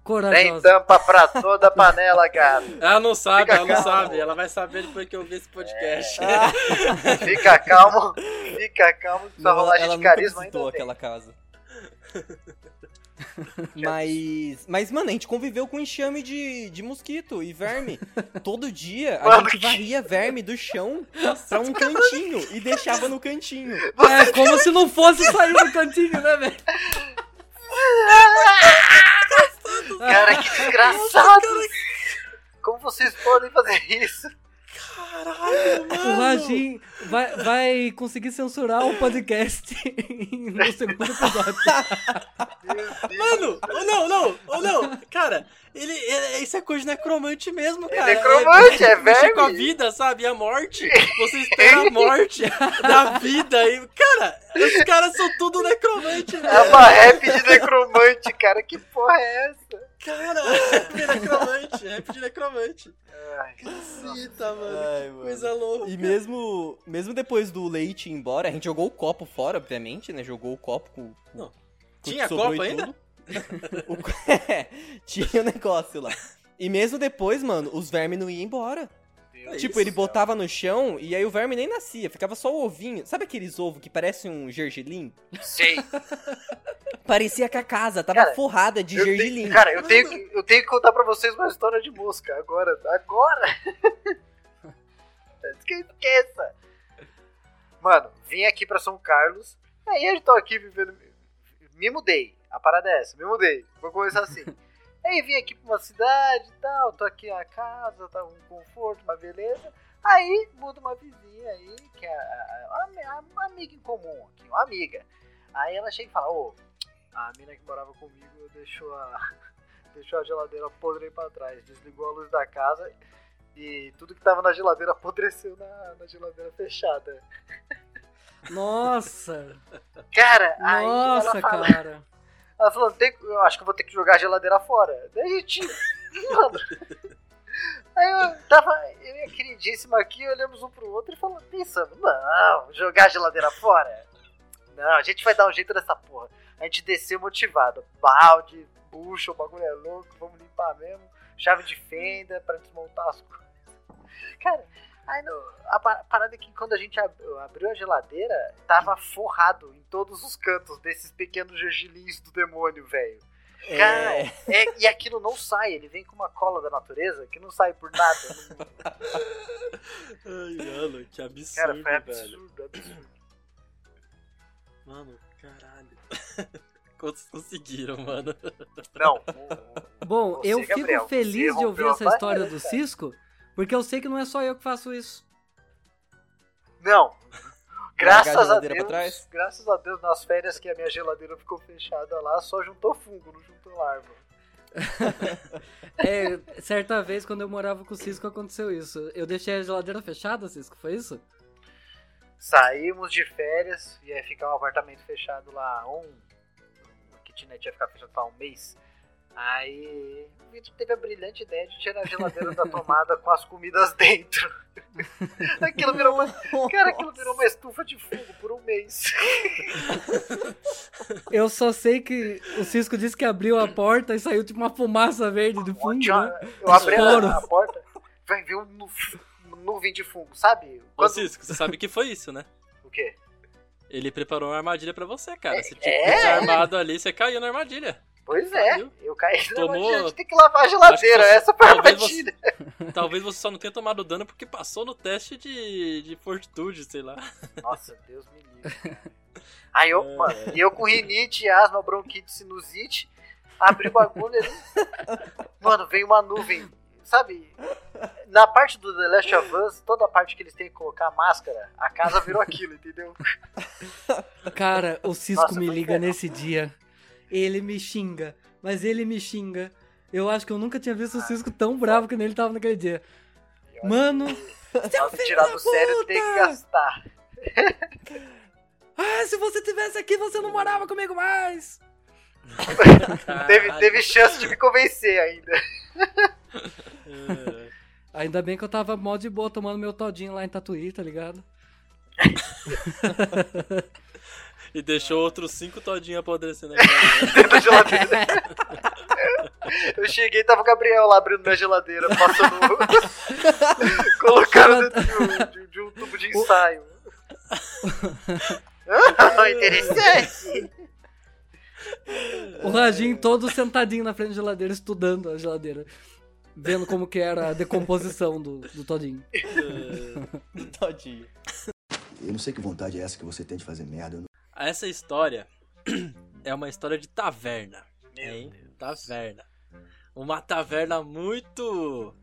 Corajosa. tampa pra toda a panela, cara. Ela não sabe, Fica ela não calmo. sabe. Ela vai saber depois que eu ver esse podcast. Fica calmo, fica calmo, que sua Não, rolagem ela de carisma visitou ainda tem. aquela casa. mas, mas, mano, a gente conviveu com enxame de, de mosquito e verme. Todo dia a Mano, gente varria verme do chão pra um cantinho e deixava no cantinho. É como se não fosse sair do cantinho, né, velho? Cara, que desgraçado! Como vocês podem fazer isso? O Rajin vai, vai conseguir censurar o podcast no segundo episódio. Mano, ou não, não, ou não. Cara, ele, ele- isso é coisa de necromante mesmo, cara. necromante, é mexer com a vida, sabe? E a morte. Você espera a morte da vida. E, cara, os caras são tudo necromante, É velho. uma rap de necromante, cara. Que porra é essa? Cara, rap de necromante. Rap de necromante. Ai, Caceta, mano. Ai, que mano. coisa louca. E mesmo, mesmo depois do leite ir embora, a gente jogou o copo fora, obviamente, né? Jogou o copo com. com- Não. com Tinha copo e ainda? O é, tinha o negócio lá. E mesmo depois, mano, os vermes não iam embora. Deus tipo, do ele céu. botava no chão e aí o verme nem nascia, ficava só o ovinho. Sabe aqueles ovos que parecem um gergelim? Sei. Parecia que a casa tava Cara, forrada de Eu gergelim. tenho, cara, eu tenho, que, eu tenho que contar pra vocês uma história de mosca. Agora, agora! Esqueça. Mano, vim aqui pra São Carlos. Aí eu tô aqui vivendo. Me mudei. A parada é essa, me mudei. Vou começar assim. Aí vim aqui pra uma cidade e tal, tô aqui na casa, tá um conforto, uma beleza. Aí muda uma vizinha aí, que é a, a- a- uma amiga em comum aqui, uma amiga. Aí ela chega e fala, ô, a mina que morava comigo deixou a, deixou a geladeira podre aí pra trás, desligou a luz da casa e tudo que tava na geladeira apodreceu na, na geladeira fechada. Nossa, Cara, aí nossa, ela fala, cara. Ela falou, "Tem- eu acho que vou ter que jogar a geladeira fora. Daí a gente. Mano. Aí eu tava. Eu e a queridíssima aqui olhamos um pro outro e falamos, pensando, não, jogar a geladeira fora? Não, a gente vai dar um jeito nessa porra. A gente desceu motivado. Balde, bucha, o bagulho é louco, vamos limpar mesmo. Chave de fenda pra desmontar as coisas. Cara, aí no, a pa- parada é que quando a gente ab- abriu a geladeira, tava forrado em todos os cantos desses pequenos gergilins do demônio, velho. Cara, É, é, e aquilo não sai, ele vem com uma cola da natureza que não sai por nada. Ai, mano, que absurdo, Cara, foi velho. absurdo, absurdo. Mano, caralho. Cons- Conseguiram, mano. Não, Bom, Você, eu fico Gabriel, feliz de ouvir essa história do cara. Cisco, porque eu sei que não é só eu que faço isso. não. Graças a a Deus, graças a Deus, nas férias que a minha geladeira ficou fechada lá, só juntou fungo, não juntou larva. É, certa vez, quando eu morava com o Cisco, aconteceu isso. Eu deixei a geladeira fechada, Cisco, foi isso? Saímos de férias, ia ficar um apartamento fechado lá, um. A kitnet ia ficar fechado lá um mês. Aí o Vitor teve a brilhante ideia de tirar a geladeira da tomada com as comidas dentro. aquilo virou uma. Cara, aquilo virou uma estufa de fogo por um mês. Eu só sei que o Cisco disse que abriu a porta e saiu tipo uma fumaça verde do fundo, né? Eu abri a, a porta, vai ver um nu- nuvem de fungo, sabe? Ô, Quando- Cisco, você sabe que foi isso, né? O quê? Ele preparou uma armadilha pra você, cara. Você tinha É? que ficar armado ali, você caiu na armadilha. Pois é, eu caí na Tomou- a gente tem que lavar a geladeira, que essa foi a talvez armadilha. Talvez você só não tenha tomado dano porque passou no teste de, de fortitude, sei lá. Nossa, Deus me livre. Aí eu, É. mano, e eu com rinite, asma, bronquite, sinusite, abri o bagulho ali. Mano, veio uma nuvem, sabe? na parte do The Last of Us, toda a parte que eles têm que colocar a máscara, a casa virou aquilo, entendeu? Cara, o Cisco Nossa, me liga nesse dia. Ele me xinga, mas ele me xinga. Eu acho que eu nunca tinha visto o Cisco tão bravo que nem ele tava naquele dia. Mano, seu filho tirar da do sério tem que puta! gastar. Ah, se você tivesse aqui, você não morava comigo mais! Teve, teve chance de me convencer ainda. Ainda bem que eu tava mó de boa tomando meu todinho lá em Tatuí, tá ligado? E deixou outros cinco todinhos apodrecendo aqui. dentro da geladeira. Eu cheguei, tava o Gabriel lá abrindo minha geladeira, passando. colocando dentro de um, de- de um tubo de ensaio. Ah, interessante! O Rajin todo sentadinho na frente da geladeira, estudando a geladeira. Vendo como que era a decomposição do, do todinho. Todinho. Eu não sei que vontade é essa que você tem de fazer merda. eu não- Essa história é uma história de taverna. Hein? Taverna. Uma taverna muito.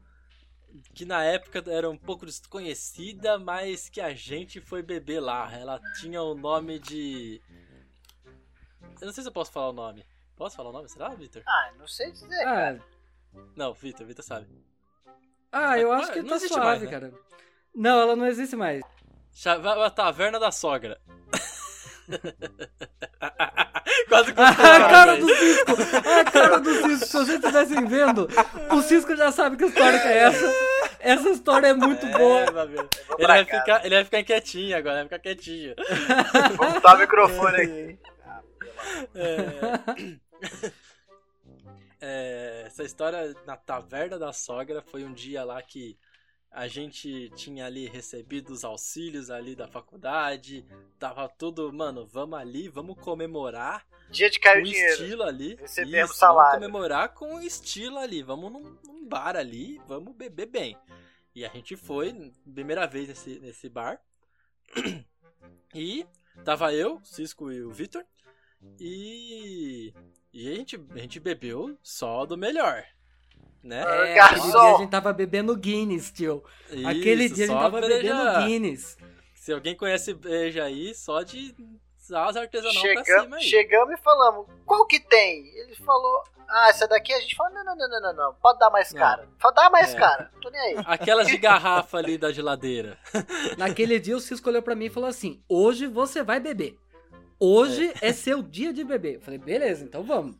que na época era um pouco desconhecida, mas que a gente foi beber lá. Ela tinha o nome de. Eu não sei se eu posso falar o nome. Posso falar o nome? Será, Victor? Ah, não sei dizer. Ah, Não, Victor, Victor sabe. ah eu acho que Não tá existe suave, mais, né? cara. Não, ela não existe mais. A Taverna da Sogra. Quase que A cara do Cisco! A cara do Cisco! Se vocês estivessem vendo, o Cisco já sabe que história que é essa. Essa história é muito boa. É. Vou Ele vai, casa. ficar, ele vai ficar quietinho agora, vai ficar quietinho. Vou botar o microfone aqui. É... É, essa história na taverna da sogra foi um dia lá que a gente tinha ali recebido os auxílios ali da faculdade, tava tudo, mano, vamos ali, vamos comemorar Dia de cair com o dinheiro. estilo ali. Recebemos Isso, salário. Vamos comemorar com estilo ali, vamos num, num bar ali, vamos beber bem. E a gente foi, primeira vez nesse, nesse bar. E tava eu, Cisco e o Vitor. E, e a, gente, a gente bebeu só do melhor. Né? É, garçom. aquele dia a gente tava bebendo Guinness, tio. Aquele Isso, dia a gente tava bebendo Guinness. Se alguém conhece breja aí, só de as artesanal pra cima Chegamos, aí. chegamos e falamos, qual que tem? Ele falou, ah, essa daqui a gente falou, não, não, não, não, não, não, pode dar mais cara. Pode dar mais É. cara, tô nem aí. Aquelas de garrafa ali da geladeira. Naquele dia o Cisco olhou pra mim e falou assim: Hoje você vai beber. Hoje é, seu dia de beber. Eu falei, beleza, então vamos.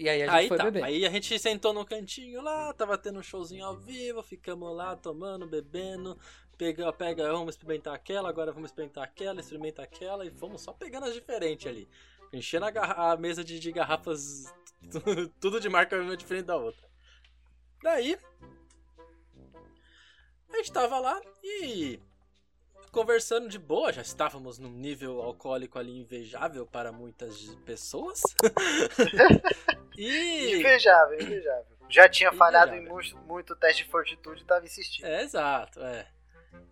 E aí a gente Aí foi tá, beber. aí a gente sentou no cantinho lá, tava tendo um showzinho ao vivo, ficamos lá tomando, bebendo, pega, pega, vamos experimentar aquela, agora vamos experimentar aquela, experimenta aquela e fomos só pegando as diferentes ali. Enchendo a, a mesa de, de garrafas, tudo de marca uma diferente da outra. Daí, a gente tava lá e conversando de boa, já estávamos num nível alcoólico ali invejável para muitas pessoas. e Invejável, invejável. Já tinha falhado em muito, muito teste de fortitude e tava insistindo. É, exato, é.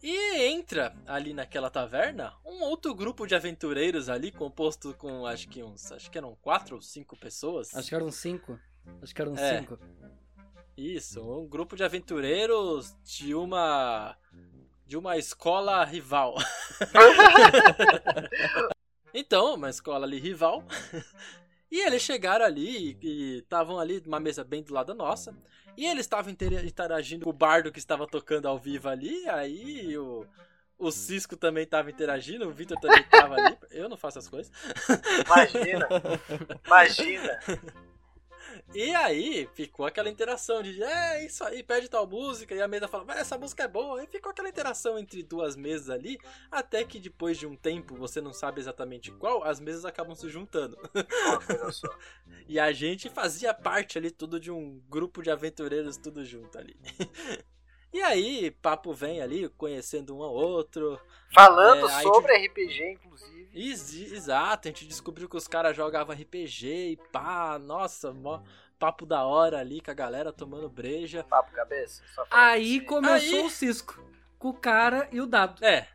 E entra ali naquela taverna um outro grupo de aventureiros ali, composto com acho que uns. Acho que eram quatro ou cinco pessoas. Acho que eram cinco. Acho que eram É. cinco. Isso, um grupo de aventureiros de uma. De uma escola rival. então, uma escola ali rival. E eles chegaram ali e estavam ali numa mesa bem do lado da nossa. E eles estavam intera- interagindo com o bardo que estava tocando ao vivo ali. Aí o, o Cisco também estava interagindo, o Victor também estava ali. Eu não faço as coisas. Imagina, imagina. E aí ficou aquela interação de é isso aí, pede tal música, e a mesa fala, "Mas essa música é boa, e ficou aquela interação entre duas mesas ali, até que depois de um tempo, você não sabe exatamente qual, as mesas acabam se juntando. Só. E a gente fazia parte ali tudo de um grupo de aventureiros tudo junto ali. E aí, papo vem ali, conhecendo um ao outro. Falando É, sobre RPG, inclusive. Ex- Exato, a gente descobriu que os caras jogavam RPG e pá, nossa, mó papo da hora ali com a galera tomando breja. Papo cabeça. Aí assim. começou Aí- o Cisco. Com o cara e o dado. É,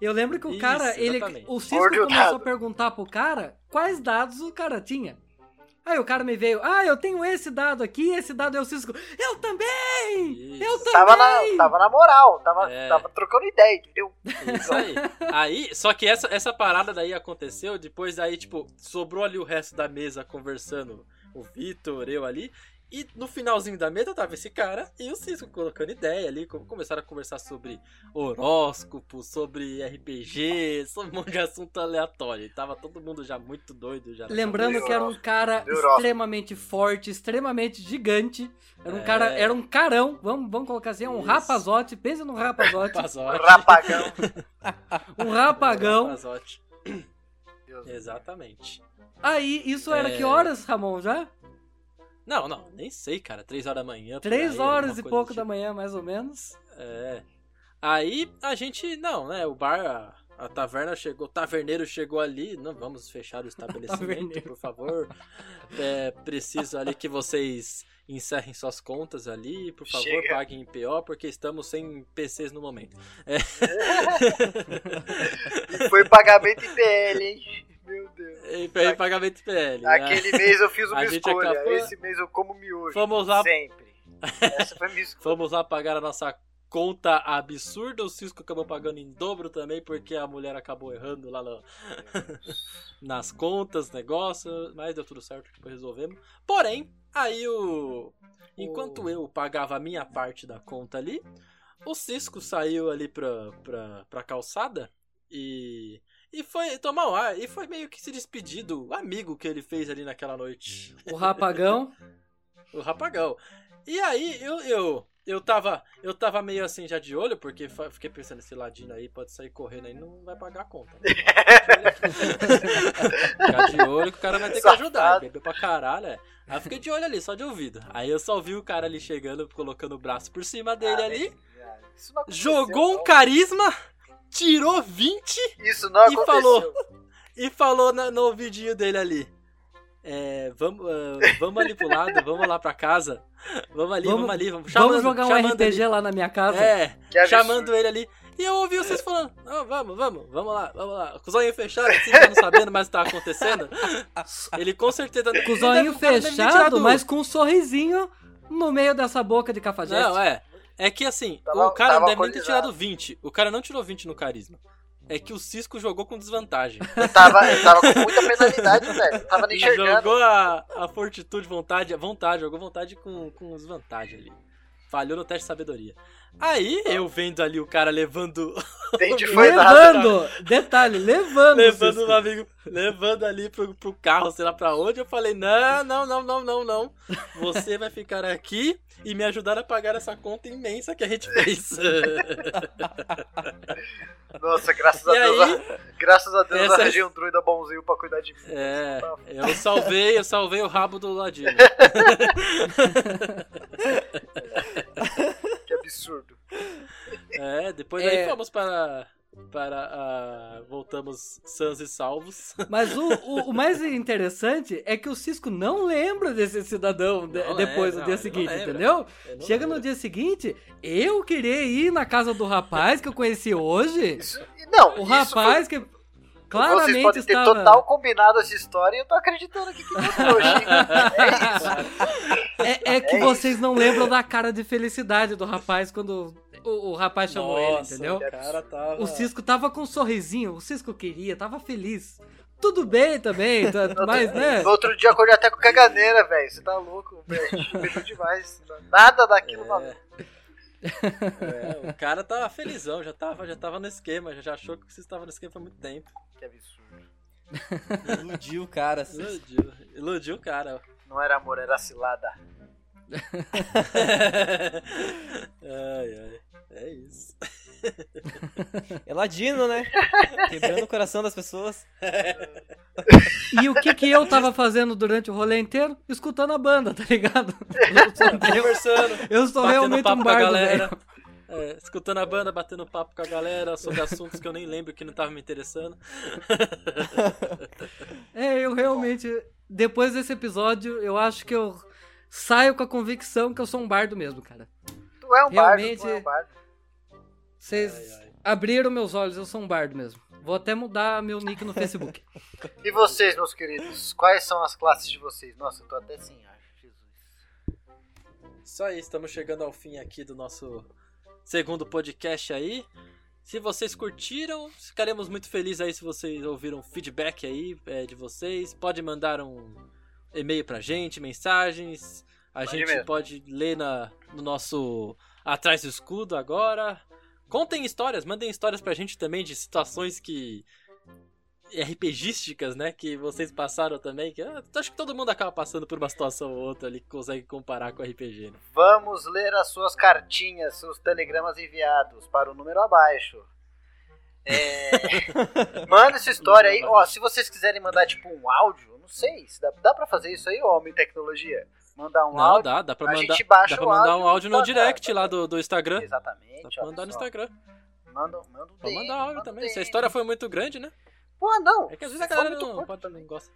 Eu lembro que o Isso, cara, ele, exatamente. o Cisco começou a perguntar pro cara quais dados o cara tinha. Aí o cara me veio, ah, eu tenho esse dado aqui, esse dado é o Cisco. Eu também! Isso. Eu também! Tava na, tava na moral, tava, É. tava trocando ideia, entendeu? Isso aí. Aí, só que essa, essa parada daí aconteceu, depois aí, tipo, sobrou ali o resto da mesa conversando, o Vitor, eu ali. E no finalzinho da mesa tava esse cara e o Cisco colocando ideia ali, como começaram a conversar sobre horóscopo, sobre RPG, sobre um monte de assunto aleatório. E tava todo mundo já muito doido já. Lembrando que era um cara extremamente forte, extremamente gigante. Era um É. cara, era um carão, vamos, vamos colocar assim, é um Isso. rapazote, pensa num rapazote, Rapazote. Rapagão. um rapagão. Rapazote. Deus. Exatamente. Aí, isso era É. que horas, Ramon, já? Não, não, nem sei, cara. Três horas da manhã. Três aí, horas e pouco do da tipo. manhã, mais ou menos. É. Aí a gente, não, né? O bar, a, a taverna chegou, o taverneiro chegou ali. Não vamos fechar o estabelecimento, por favor. É preciso ali que vocês encerrem suas contas ali, por favor, Chega. paguem em PO, porque estamos sem PCs no momento. E foi pagamento em PL, hein? Deus. E pagamento PL. né? Aquele mês eu fiz uma escolha. acabou- Esse mês eu como miojo. Vamos lá. Sempre. Essa foi a minha escolha. Vamos lá pagar a nossa conta absurda. O Cisco acabou pagando em dobro também, porque a mulher acabou errando lá no- nas contas, negócio. Mas deu tudo certo, depois resolvemos. Porém, aí o. Enquanto eu pagava a minha parte da conta ali, o Cisco saiu ali pra, pra, pra calçada e. E foi tomar o ar. E foi meio que se despedir do amigo que ele fez ali naquela noite. O rapagão. O rapagão. E aí eu, eu, eu tava. Eu tava meio assim já de olho, porque fiquei pensando, esse ladino aí pode sair correndo aí não vai pagar a conta. né? Ficar de olho que o cara vai ter que ajudar. Bebeu pra caralho, é. Aí eu fiquei de olho ali, só de ouvido. Aí eu só vi o cara ali chegando, colocando o braço por cima dele Ah, ali. Isso não aconteceu, Jogou um não. carisma, tirou 20 Isso não e aconteceu. falou. e falou na- no ouvidinho dele ali. É, vamos, ah, vamos ali pro lado, vamos lá pra casa. Vamos ali, vamos, Vamos- ali, vamos, Vamos chamando- jogar um chamando RPG ali. lá na minha casa? É, chamando ele ali. E eu ouvi vocês falando, "Ah, vamos, vamos, vamos lá, vamos lá. Com o zoinho fechado, assim, não sabendo mais o que tá acontecendo. Ele com certeza... Com o zoinho fechado, mas com um sorrisinho no meio dessa boca de cafajeste. Não, é. É que assim, Tava- o cara deve nem ter tirado 20. O cara não tirou 20 no carisma. É que o Cisco jogou com desvantagem. Eu tava, eu tava com muita penalidade, velho. Eu tava nem enxergando. Jogou a, a fortitude, vontade, vontade, jogou vontade com, com desvantagem ali. Falhou no teste de sabedoria. Aí, eu vendo ali o cara levando. Foi nada. Levando! Detalhe, levando. levando Cisco. um amigo. Levando ali pro, pro carro, sei lá pra onde. Eu falei: não, não, não, não, não, não. Você vai ficar aqui e me ajudar a pagar essa conta imensa que a gente fez. Nossa, graças a E Deus. aí? Graças a Deus Essa- arranjei um druida bonzinho pra cuidar de mim. É, eu salvei, eu salvei o rabo do ladinho. Que absurdo. É, depois É. aí fomos para. Para. ah, voltamos sãos e salvos. Mas o, o, o mais interessante é que o Cisco não lembra desse cidadão de- depois do dia seguinte, entendeu? Chega lembro. no dia seguinte, eu queria ir na casa do rapaz que eu conheci hoje. Isso, não, O isso rapaz que foi, Vocês claramente podem ter estava. total combinado essa história e eu tô acreditando aqui que foi trouxa, hein? É isso. É, é que É vocês não lembram da cara de felicidade do rapaz quando o, o rapaz chamou ele, Nossa, entendeu? O cara tava. O Cisco tava com um sorrisinho, o Cisco queria, tava feliz. Tudo bem também, tá- mas né? No outro dia eu acordei até com caganeira, velho. Você tá louco, velho. Demais. Nada daquilo valeu. É, o cara tava felizão, já tava, já tava no esquema, já, já achou que você estava no esquema há muito tempo. Que absurdo. Iludiu o cara. assim. Iludiu, iludiu o cara. Não era amor, era cilada. ai, ai. É isso. É ladino, né? Quebrando o coração das pessoas. E o que que eu tava fazendo durante o rolê inteiro? Escutando a banda, tá ligado? Eu sou, Conversando. eu sou batendo realmente papo um com a bardo, galera. velho. É, escutando a banda, batendo papo com a galera sobre assuntos que eu nem lembro que não tava me interessando. É, eu realmente, depois desse episódio, eu acho que eu saio com a convicção que eu sou um bardo mesmo, cara. Tu é um bardo, Realmente- tu é um bardo. Vocês abriram meus olhos, eu sou um bardo mesmo. Vou até mudar meu nick no Facebook. E vocês, meus queridos? Quais são as classes de vocês? Nossa, eu tô até sem ar. Jesus. Isso aí, estamos chegando ao fim aqui do nosso segundo podcast aí. Se vocês curtiram, ficaremos muito felizes aí se vocês ouviram feedback aí é, de vocês. Pode mandar um e-mail pra gente, mensagens. A Pode gente mesmo. pode ler na, no nosso Atrás do Escudo agora. Contem histórias, mandem histórias pra gente também de situações que. RPGísticas, né? Que vocês passaram também. Que, ah, acho que todo mundo acaba passando por uma situação ou outra ali que consegue comparar com RPG, né? Vamos ler as suas cartinhas, seus telegramas enviados para o número abaixo. É... Manda essa história aí. Ó, se vocês quiserem mandar tipo um áudio, não sei, se dá, dá pra fazer isso aí, homem tecnologia? Mandar um Não, áudio. dá, dá pra a mandar, gente baixa dá pra o mandar áudio um áudio no direct manda. lá do, do Instagram. Exatamente. Dá pra mandar no. Instagram. Manda, manda um DM, mandar áudio manda também. Se a DM. história foi muito grande, né? Pô, não. É que às vezes a galera não, curto pode, também. não gosta.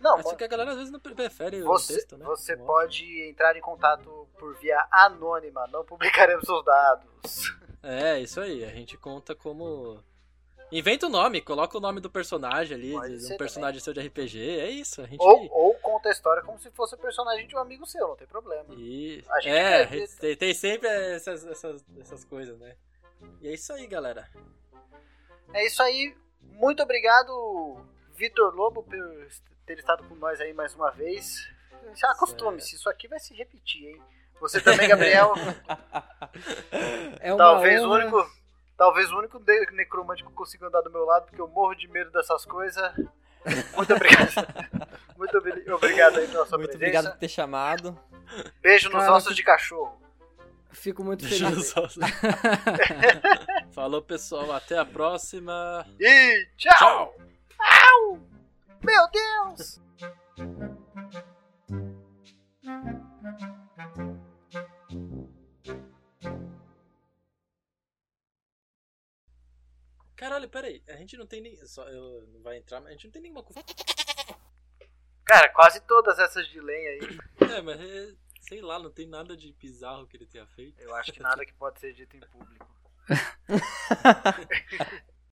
Não, Mas só que a galera às vezes não prefere o Você, texto, né? você O áudio. pode entrar em contato por via anônima, não publicaremos seus dados. É, isso aí. A gente conta como. Inventa o nome, coloca o nome do personagem ali, Pode de um personagem seu de RPG. É isso, a gente. Ou, ou conta a história como se fosse o personagem de um amigo seu, não tem problema. E... A gente É, tem, tem sempre essas, essas, essas coisas, né? E é isso aí, galera. É isso aí. Muito obrigado, Vitor Lobo, por ter estado com nós aí mais uma vez. Já acostume-se, isso aqui vai se repetir, hein? Você também, Gabriel. É uma talvez o honra. único. Talvez o único necromante que eu consiga andar do meu lado, porque eu morro de medo dessas coisas. Muito obrigado. Muito obri- obrigado aí pela sua Muito presença. obrigado por ter chamado. Beijo nos Cara, ossos de cachorro. Fico muito eu feliz. só- Falou, pessoal. Até a próxima. E tchau! Tchau! Meu Deus! Caralho, peraí. A gente não tem nem. Só, eu, não vai entrar, mas a gente não tem nenhuma. Cara, quase todas essas de lenha aí. É, mas é, sei lá, não tem nada de bizarro que ele tenha feito. Eu acho que nada que pode ser dito em público.